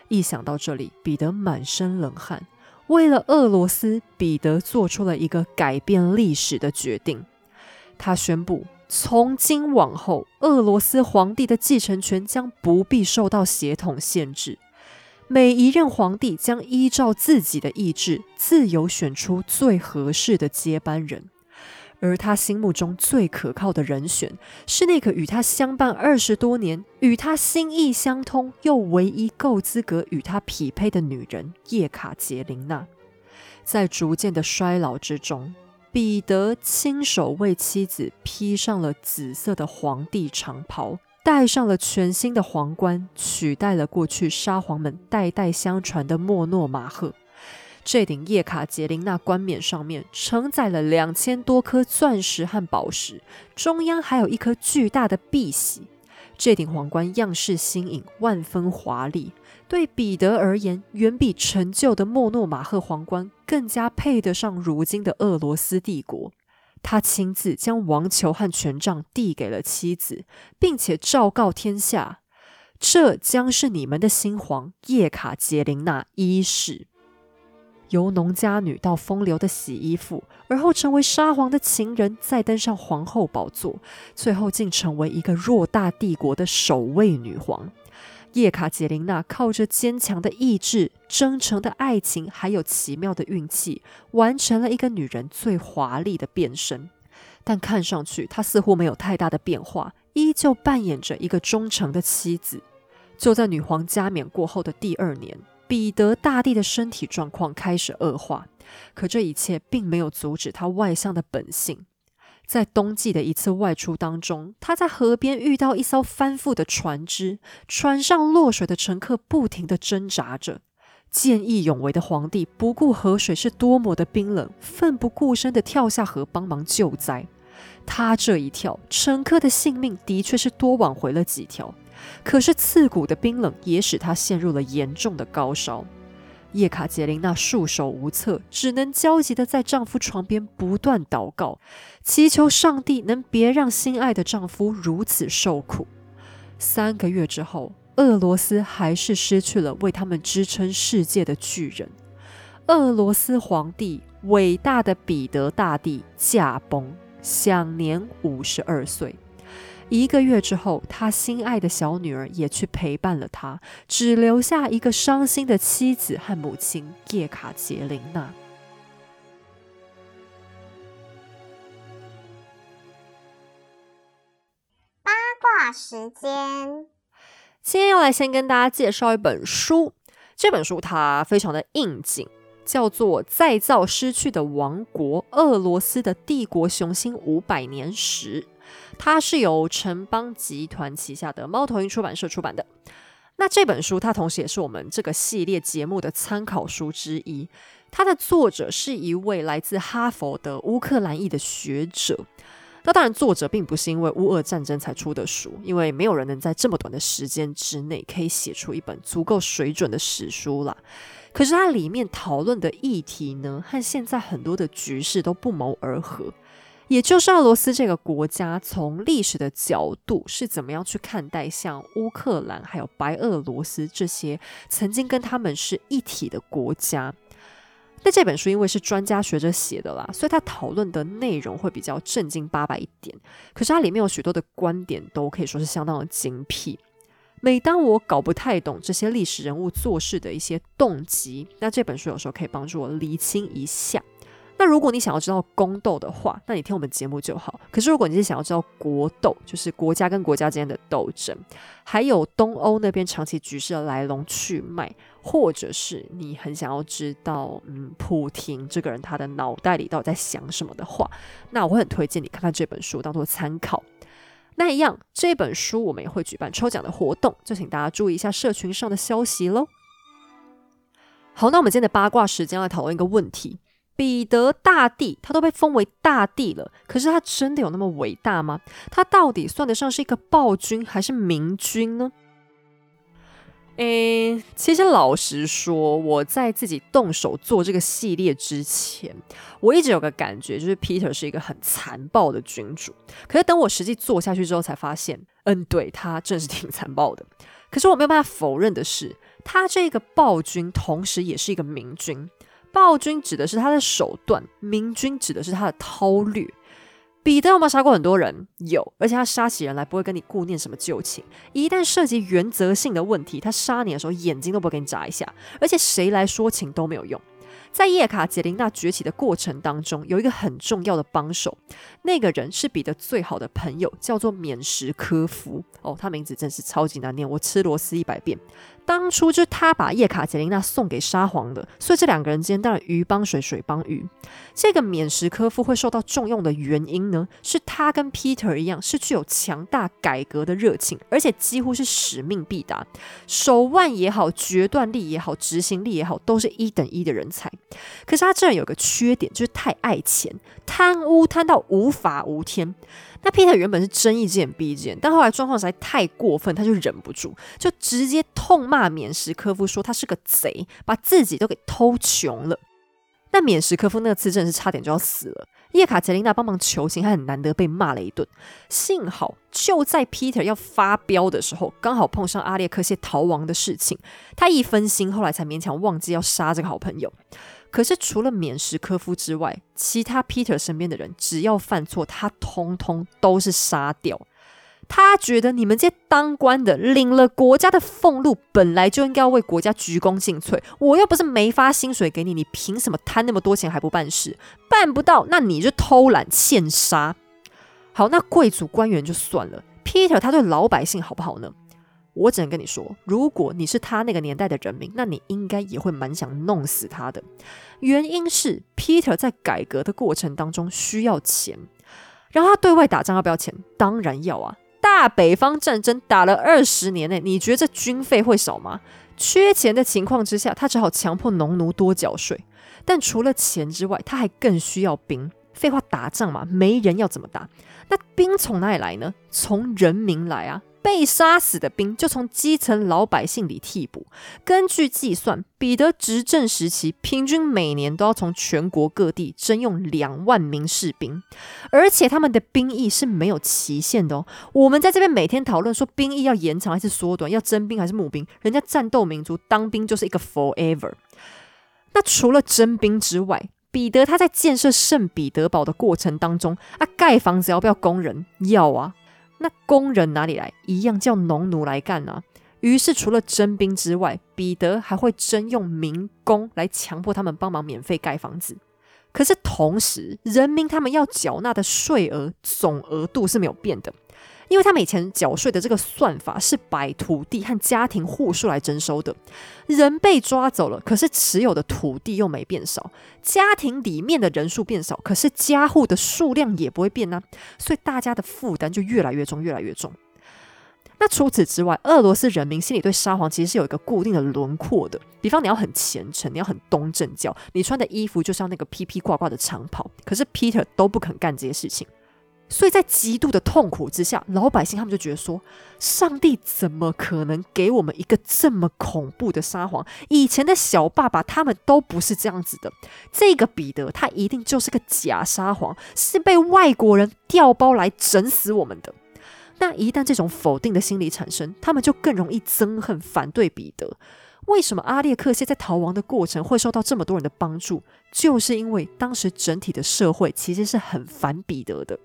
一想到这里，彼得满身冷汗。为了俄罗斯，彼得做出了一个改变历史的决定。他宣布，从今往后，俄罗斯皇帝的继承权将不必受到血统限制。每一任皇帝将依照自己的意志，自由选出最合适的接班人。而他心目中最可靠的人选，是那个与他相伴二十多年、与他心意相通又唯一够资格与他匹配的女人——叶卡捷琳娜。在逐渐的衰老之中，彼得亲手为妻子披上了紫色的皇帝长袍，戴上了全新的皇冠，取代了过去沙皇们代代相传的莫诺马赫。这顶叶卡捷琳娜冠冕上面承载了两千多颗钻石和宝石，中央还有一颗巨大的碧玺。这顶皇冠样式新颖，万分华丽，对彼得而言，远比陈旧的莫诺马赫皇冠更加配得上如今的俄罗斯帝国。他亲自将王球和权杖递给了妻子，并且昭告天下：这将是你们的新皇叶卡捷琳娜一世。由农家女到风流的洗衣服，而后成为沙皇的情人，再登上皇后宝座，最后竟成为一个偌大帝国的首位女皇。叶卡捷琳娜靠着坚强的意志、真诚的爱情，还有奇妙的运气，完成了一个女人最华丽的变身。但看上去，她似乎没有太大的变化，依旧扮演着一个忠诚的妻子。就在女皇加冕过后的第二年，彼得大帝的身体状况开始恶化，可这一切并没有阻止他外向的本性。在冬季的一次外出当中，他在河边遇到一艘翻覆的船只，船上落水的乘客不停地挣扎着。见义勇为的皇帝不顾河水是多么的冰冷，奋不顾身地跳下河帮忙救灾。他这一跳，乘客的性命的确是多挽回了几条，可是刺骨的冰冷也使他陷入了严重的高烧。叶卡捷琳娜束手无策，只能焦急的在丈夫床边不断祷告，祈求上帝能别让心爱的丈夫如此受苦。三个月之后，俄罗斯还是失去了为他们支撑世界的巨人。俄罗斯皇帝伟大的彼得大帝驾崩，享年五十二岁。一个月之后，他心爱的小女儿也去陪伴了他，只留下一个伤心的妻子和母亲叶卡捷琳娜。八卦时间，今天要来先跟大家介绍一本书，这本书它非常的应景，叫做《再造失去的王国：俄罗斯的帝国雄心五百年史》。它是由城邦集团旗下的猫头鹰出版社出版的。那这本书，它同时也是我们这个系列节目的参考书之一。它的作者是一位来自哈佛的乌克兰裔的学者。那当然，作者并不是因为乌俄战争才出的书，因为没有人能在这么短的时间之内可以写出一本足够水准的史书啦。可是它里面讨论的议题呢，和现在很多的局势都不谋而合。也就是俄罗斯这个国家，从历史的角度是怎么样去看待像乌克兰还有白俄罗斯这些曾经跟他们是一体的国家？那这本书因为是专家学者写的啦，所以他讨论的内容会比较正经八百一点。可是它里面有许多的观点都可以说是相当的精辟。每当我搞不太懂这些历史人物做事的一些动机，那这本书有时候可以帮助我厘清一下。那如果你想要知道宫斗的话，那你听我们节目就好。可是如果你是想要知道国斗，就是国家跟国家之间的斗争，还有东欧那边长期局势的来龙去脉，或者是你很想要知道，嗯，普廷这个人他的脑袋里到底在想什么的话，那我会很推荐你看看这本书当做参考。那一样，这本书我们也会举办抽奖的活动，就请大家注意一下社群上的消息喽。好，那我们今天的八卦时间来讨论一个问题。彼得大帝，他都被封为大帝了，可是他真的有那么伟大吗？他到底算得上是一个暴君还是明君呢？诶，其实老实说，我在自己动手做这个系列之前，我一直有个感觉，就是 Peter 是一个很残暴的君主。可是等我实际做下去之后，才发现，嗯，对他真是挺残暴的。可是我没有办法否认的是，他这个暴君同时也是一个明君。暴君指的是他的手段，明君指的是他的韬略。彼得有没有杀过很多人？有，而且他杀起人来不会跟你顾念什么旧情。一旦涉及原则性的问题，他杀你的时候眼睛都不会给你眨一下，而且谁来说情都没有用。在叶卡捷琳娜崛起的过程当中，有一个很重要的帮手，那个人是彼得最好的朋友，叫做缅什科夫。哦，他名字真是超级难念，我吃螺丝一百遍。当初就是他把叶卡捷琳娜送给沙皇的，所以这两个人之间当然鱼帮水，水帮鱼。这个免什科夫会受到重用的原因呢，是他跟 Peter 一样，是具有强大改革的热情，而且几乎是使命必达，手腕也好，决断力也好，执行力也好，都是一等一的人才。可是他这人有个缺点，就是太爱钱，贪污贪到无法无天。那 Peter 原本是睁一只眼闭一只眼，但后来状况实在太过分，他就忍不住，就直接痛骂缅什科夫说他是个贼，把自己都给偷穷了。那缅什科夫那次真的是差点就要死了，叶卡捷琳娜帮忙求情，还很难得被骂了一顿。幸好就在 Peter 要发飙的时候，刚好碰上阿列克谢逃亡的事情，他一分心，后来才勉强忘记要杀这个好朋友。可是除了缅什科夫之外，其他 Peter 身边的人，只要犯错，他通通都是杀掉。他觉得你们这些当官的，领了国家的俸禄，本来就应该要为国家鞠躬尽瘁。我又不是没发薪水给你，你凭什么贪那么多钱还不办事？办不到，那你就偷懒欠杀。好，那贵族官员就算了，Peter 他对老百姓好不好呢？我只能跟你说，如果你是他那个年代的人民，那你应该也会蛮想弄死他的。原因是 Peter 在改革的过程当中需要钱，然后他对外打仗要不要钱？当然要啊！大北方战争打了二十年内，你觉得这军费会少吗？缺钱的情况之下，他只好强迫农奴多缴税。但除了钱之外，他还更需要兵。废话，打仗嘛，没人要怎么打？那兵从哪里来呢？从人民来啊！被杀死的兵就从基层老百姓里替补。根据计算，彼得执政时期平均每年都要从全国各地征用两万名士兵，而且他们的兵役是没有期限的哦。我们在这边每天讨论说兵役要延长还是缩短，要征兵还是募兵，人家战斗民族当兵就是一个 forever。那除了征兵之外，彼得他在建设圣彼得堡的过程当中啊，盖房子要不要工人？要啊。那工人哪里来？一样叫农奴来干啊！于是除了征兵之外，彼得还会征用民工来强迫他们帮忙免费盖房子。可是同时，人民他们要缴纳的税额总额度是没有变的。因为他们以前缴税的这个算法是摆土地和家庭户数来征收的，人被抓走了，可是持有的土地又没变少，家庭里面的人数变少，可是家户的数量也不会变呢，所以大家的负担就越来越重，越来越重。那除此之外，俄罗斯人民心里对沙皇其实是有一个固定的轮廓的，比方你要很虔诚，你要很东正教，你穿的衣服就像那个披披挂挂的长袍，可是 Peter 都不肯干这些事情。所以在极度的痛苦之下，老百姓他们就觉得说：上帝怎么可能给我们一个这么恐怖的沙皇？以前的小爸爸他们都不是这样子的。这个彼得他一定就是个假沙皇，是被外国人调包来整死我们的。那一旦这种否定的心理产生，他们就更容易憎恨、反对彼得。为什么阿列克谢在逃亡的过程会受到这么多人的帮助？就是因为当时整体的社会其实是很反彼得的。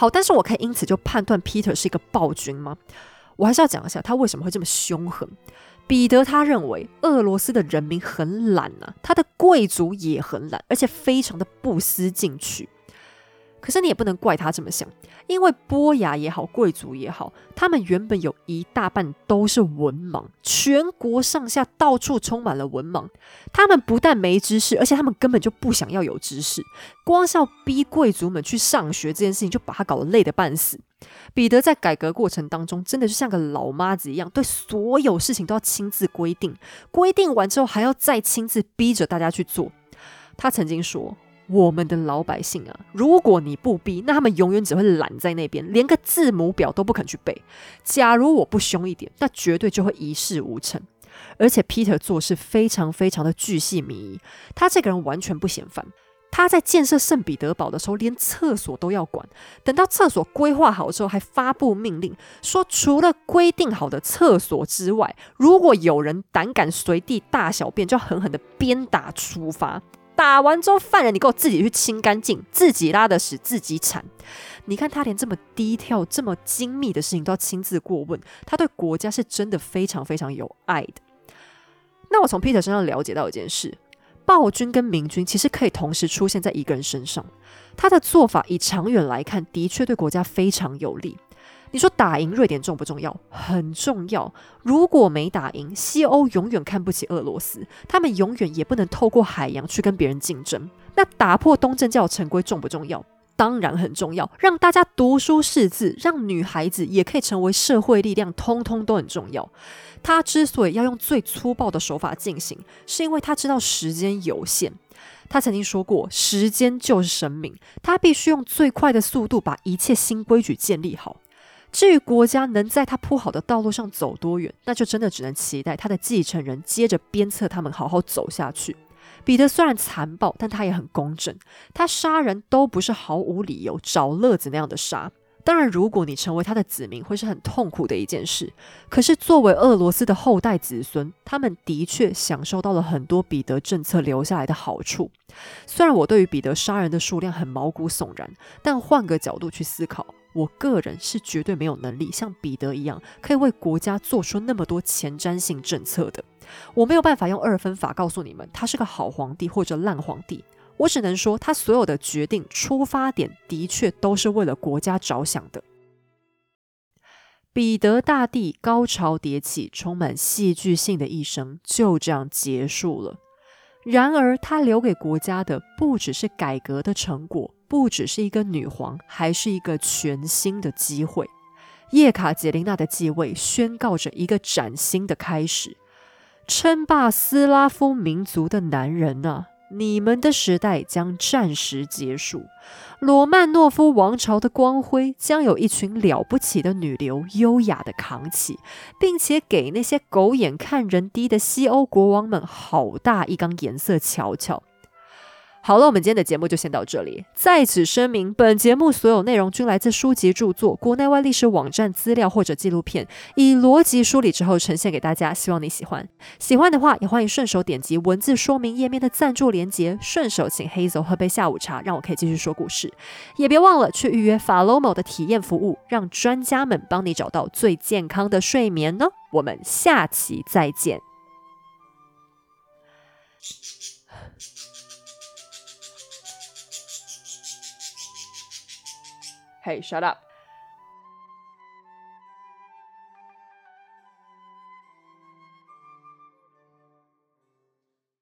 好，但是我可以因此就判断彼得是一个暴君吗？我还是要讲一下他为什么会这么凶狠。彼得他认为俄罗斯的人民很懒啊，他的贵族也很懒，而且非常的不思进取。可是你也不能怪他这么想，因为波雅也好，贵族也好，他们原本有一大半都是文盲，全国上下到处充满了文盲。他们不但没知识，而且他们根本就不想要有知识。光是要逼贵族们去上学这件事情，就把他搞得累得半死。彼得在改革过程当中，真的是像个老妈子一样，对所有事情都要亲自规定，规定完之后还要再亲自逼着大家去做。他曾经说。我们的老百姓啊，如果你不逼，那他们永远只会懒在那边，连个字母表都不肯去背。假如我不凶一点，那绝对就会一事无成。而且 Peter 做事非常非常的巨细靡遗，他这个人完全不嫌烦。他在建设圣彼得堡的时候，连厕所都要管。等到厕所规划好之后，还发布命令说，除了规定好的厕所之外，如果有人胆敢随地大小便，就要狠狠的鞭打处罚。打完之后，犯人你给我自己去清干净，自己拉的屎自己铲。你看他连这么低调、这么精密的事情都要亲自过问，他对国家是真的非常非常有爱的。那我从 Peter 身上了解到一件事：暴君跟明君其实可以同时出现在一个人身上。他的做法以长远来看，的确对国家非常有利。你说打赢瑞典重不重要？很重要。如果没打赢，西欧永远看不起俄罗斯，他们永远也不能透过海洋去跟别人竞争。那打破东正教成规重不重要？当然很重要，让大家读书识字，让女孩子也可以成为社会力量，通通都很重要。他之所以要用最粗暴的手法进行，是因为他知道时间有限。他曾经说过：“时间就是生命，他必须用最快的速度把一切新规矩建立好。至于国家能在他铺好的道路上走多远，那就真的只能期待他的继承人接着鞭策他们好好走下去。”彼得虽然残暴，但他也很公正。他杀人都不是毫无理由、找乐子那样的杀。当然，如果你成为他的子民，会是很痛苦的一件事。可是，作为俄罗斯的后代子孙，他们的确享受到了很多彼得政策留下来的好处。虽然我对于彼得杀人的数量很毛骨悚然，但换个角度去思考，我个人是绝对没有能力像彼得一样，可以为国家做出那么多前瞻性政策的。我没有办法用二分法告诉你们他是个好皇帝或者烂皇帝，我只能说他所有的决定出发点的确都是为了国家着想的。彼得大帝高潮迭起、充满戏剧性的一生就这样结束了。然而，他留给国家的不只是改革的成果，不只是一个女皇，还是一个全新的机会。叶卡捷琳娜的继位宣告着一个崭新的开始。称霸斯拉夫民族的男人啊，你们的时代将暂时结束。罗曼诺夫王朝的光辉将有一群了不起的女流优雅的扛起，并且给那些狗眼看人低的西欧国王们好大一缸颜色瞧瞧。好了，我们今天的节目就先到这里。在此声明，本节目所有内容均来自书籍著作、国内外历史网站资料或者纪录片，以逻辑梳理之后呈现给大家。希望你喜欢，喜欢的话也欢迎顺手点击文字说明页面的赞助连结，顺手请黑走喝杯下午茶，让我可以继续说故事。也别忘了去预约法罗某的体验服务，让专家们帮你找到最健康的睡眠呢。我们下期再见。Hey, shut up.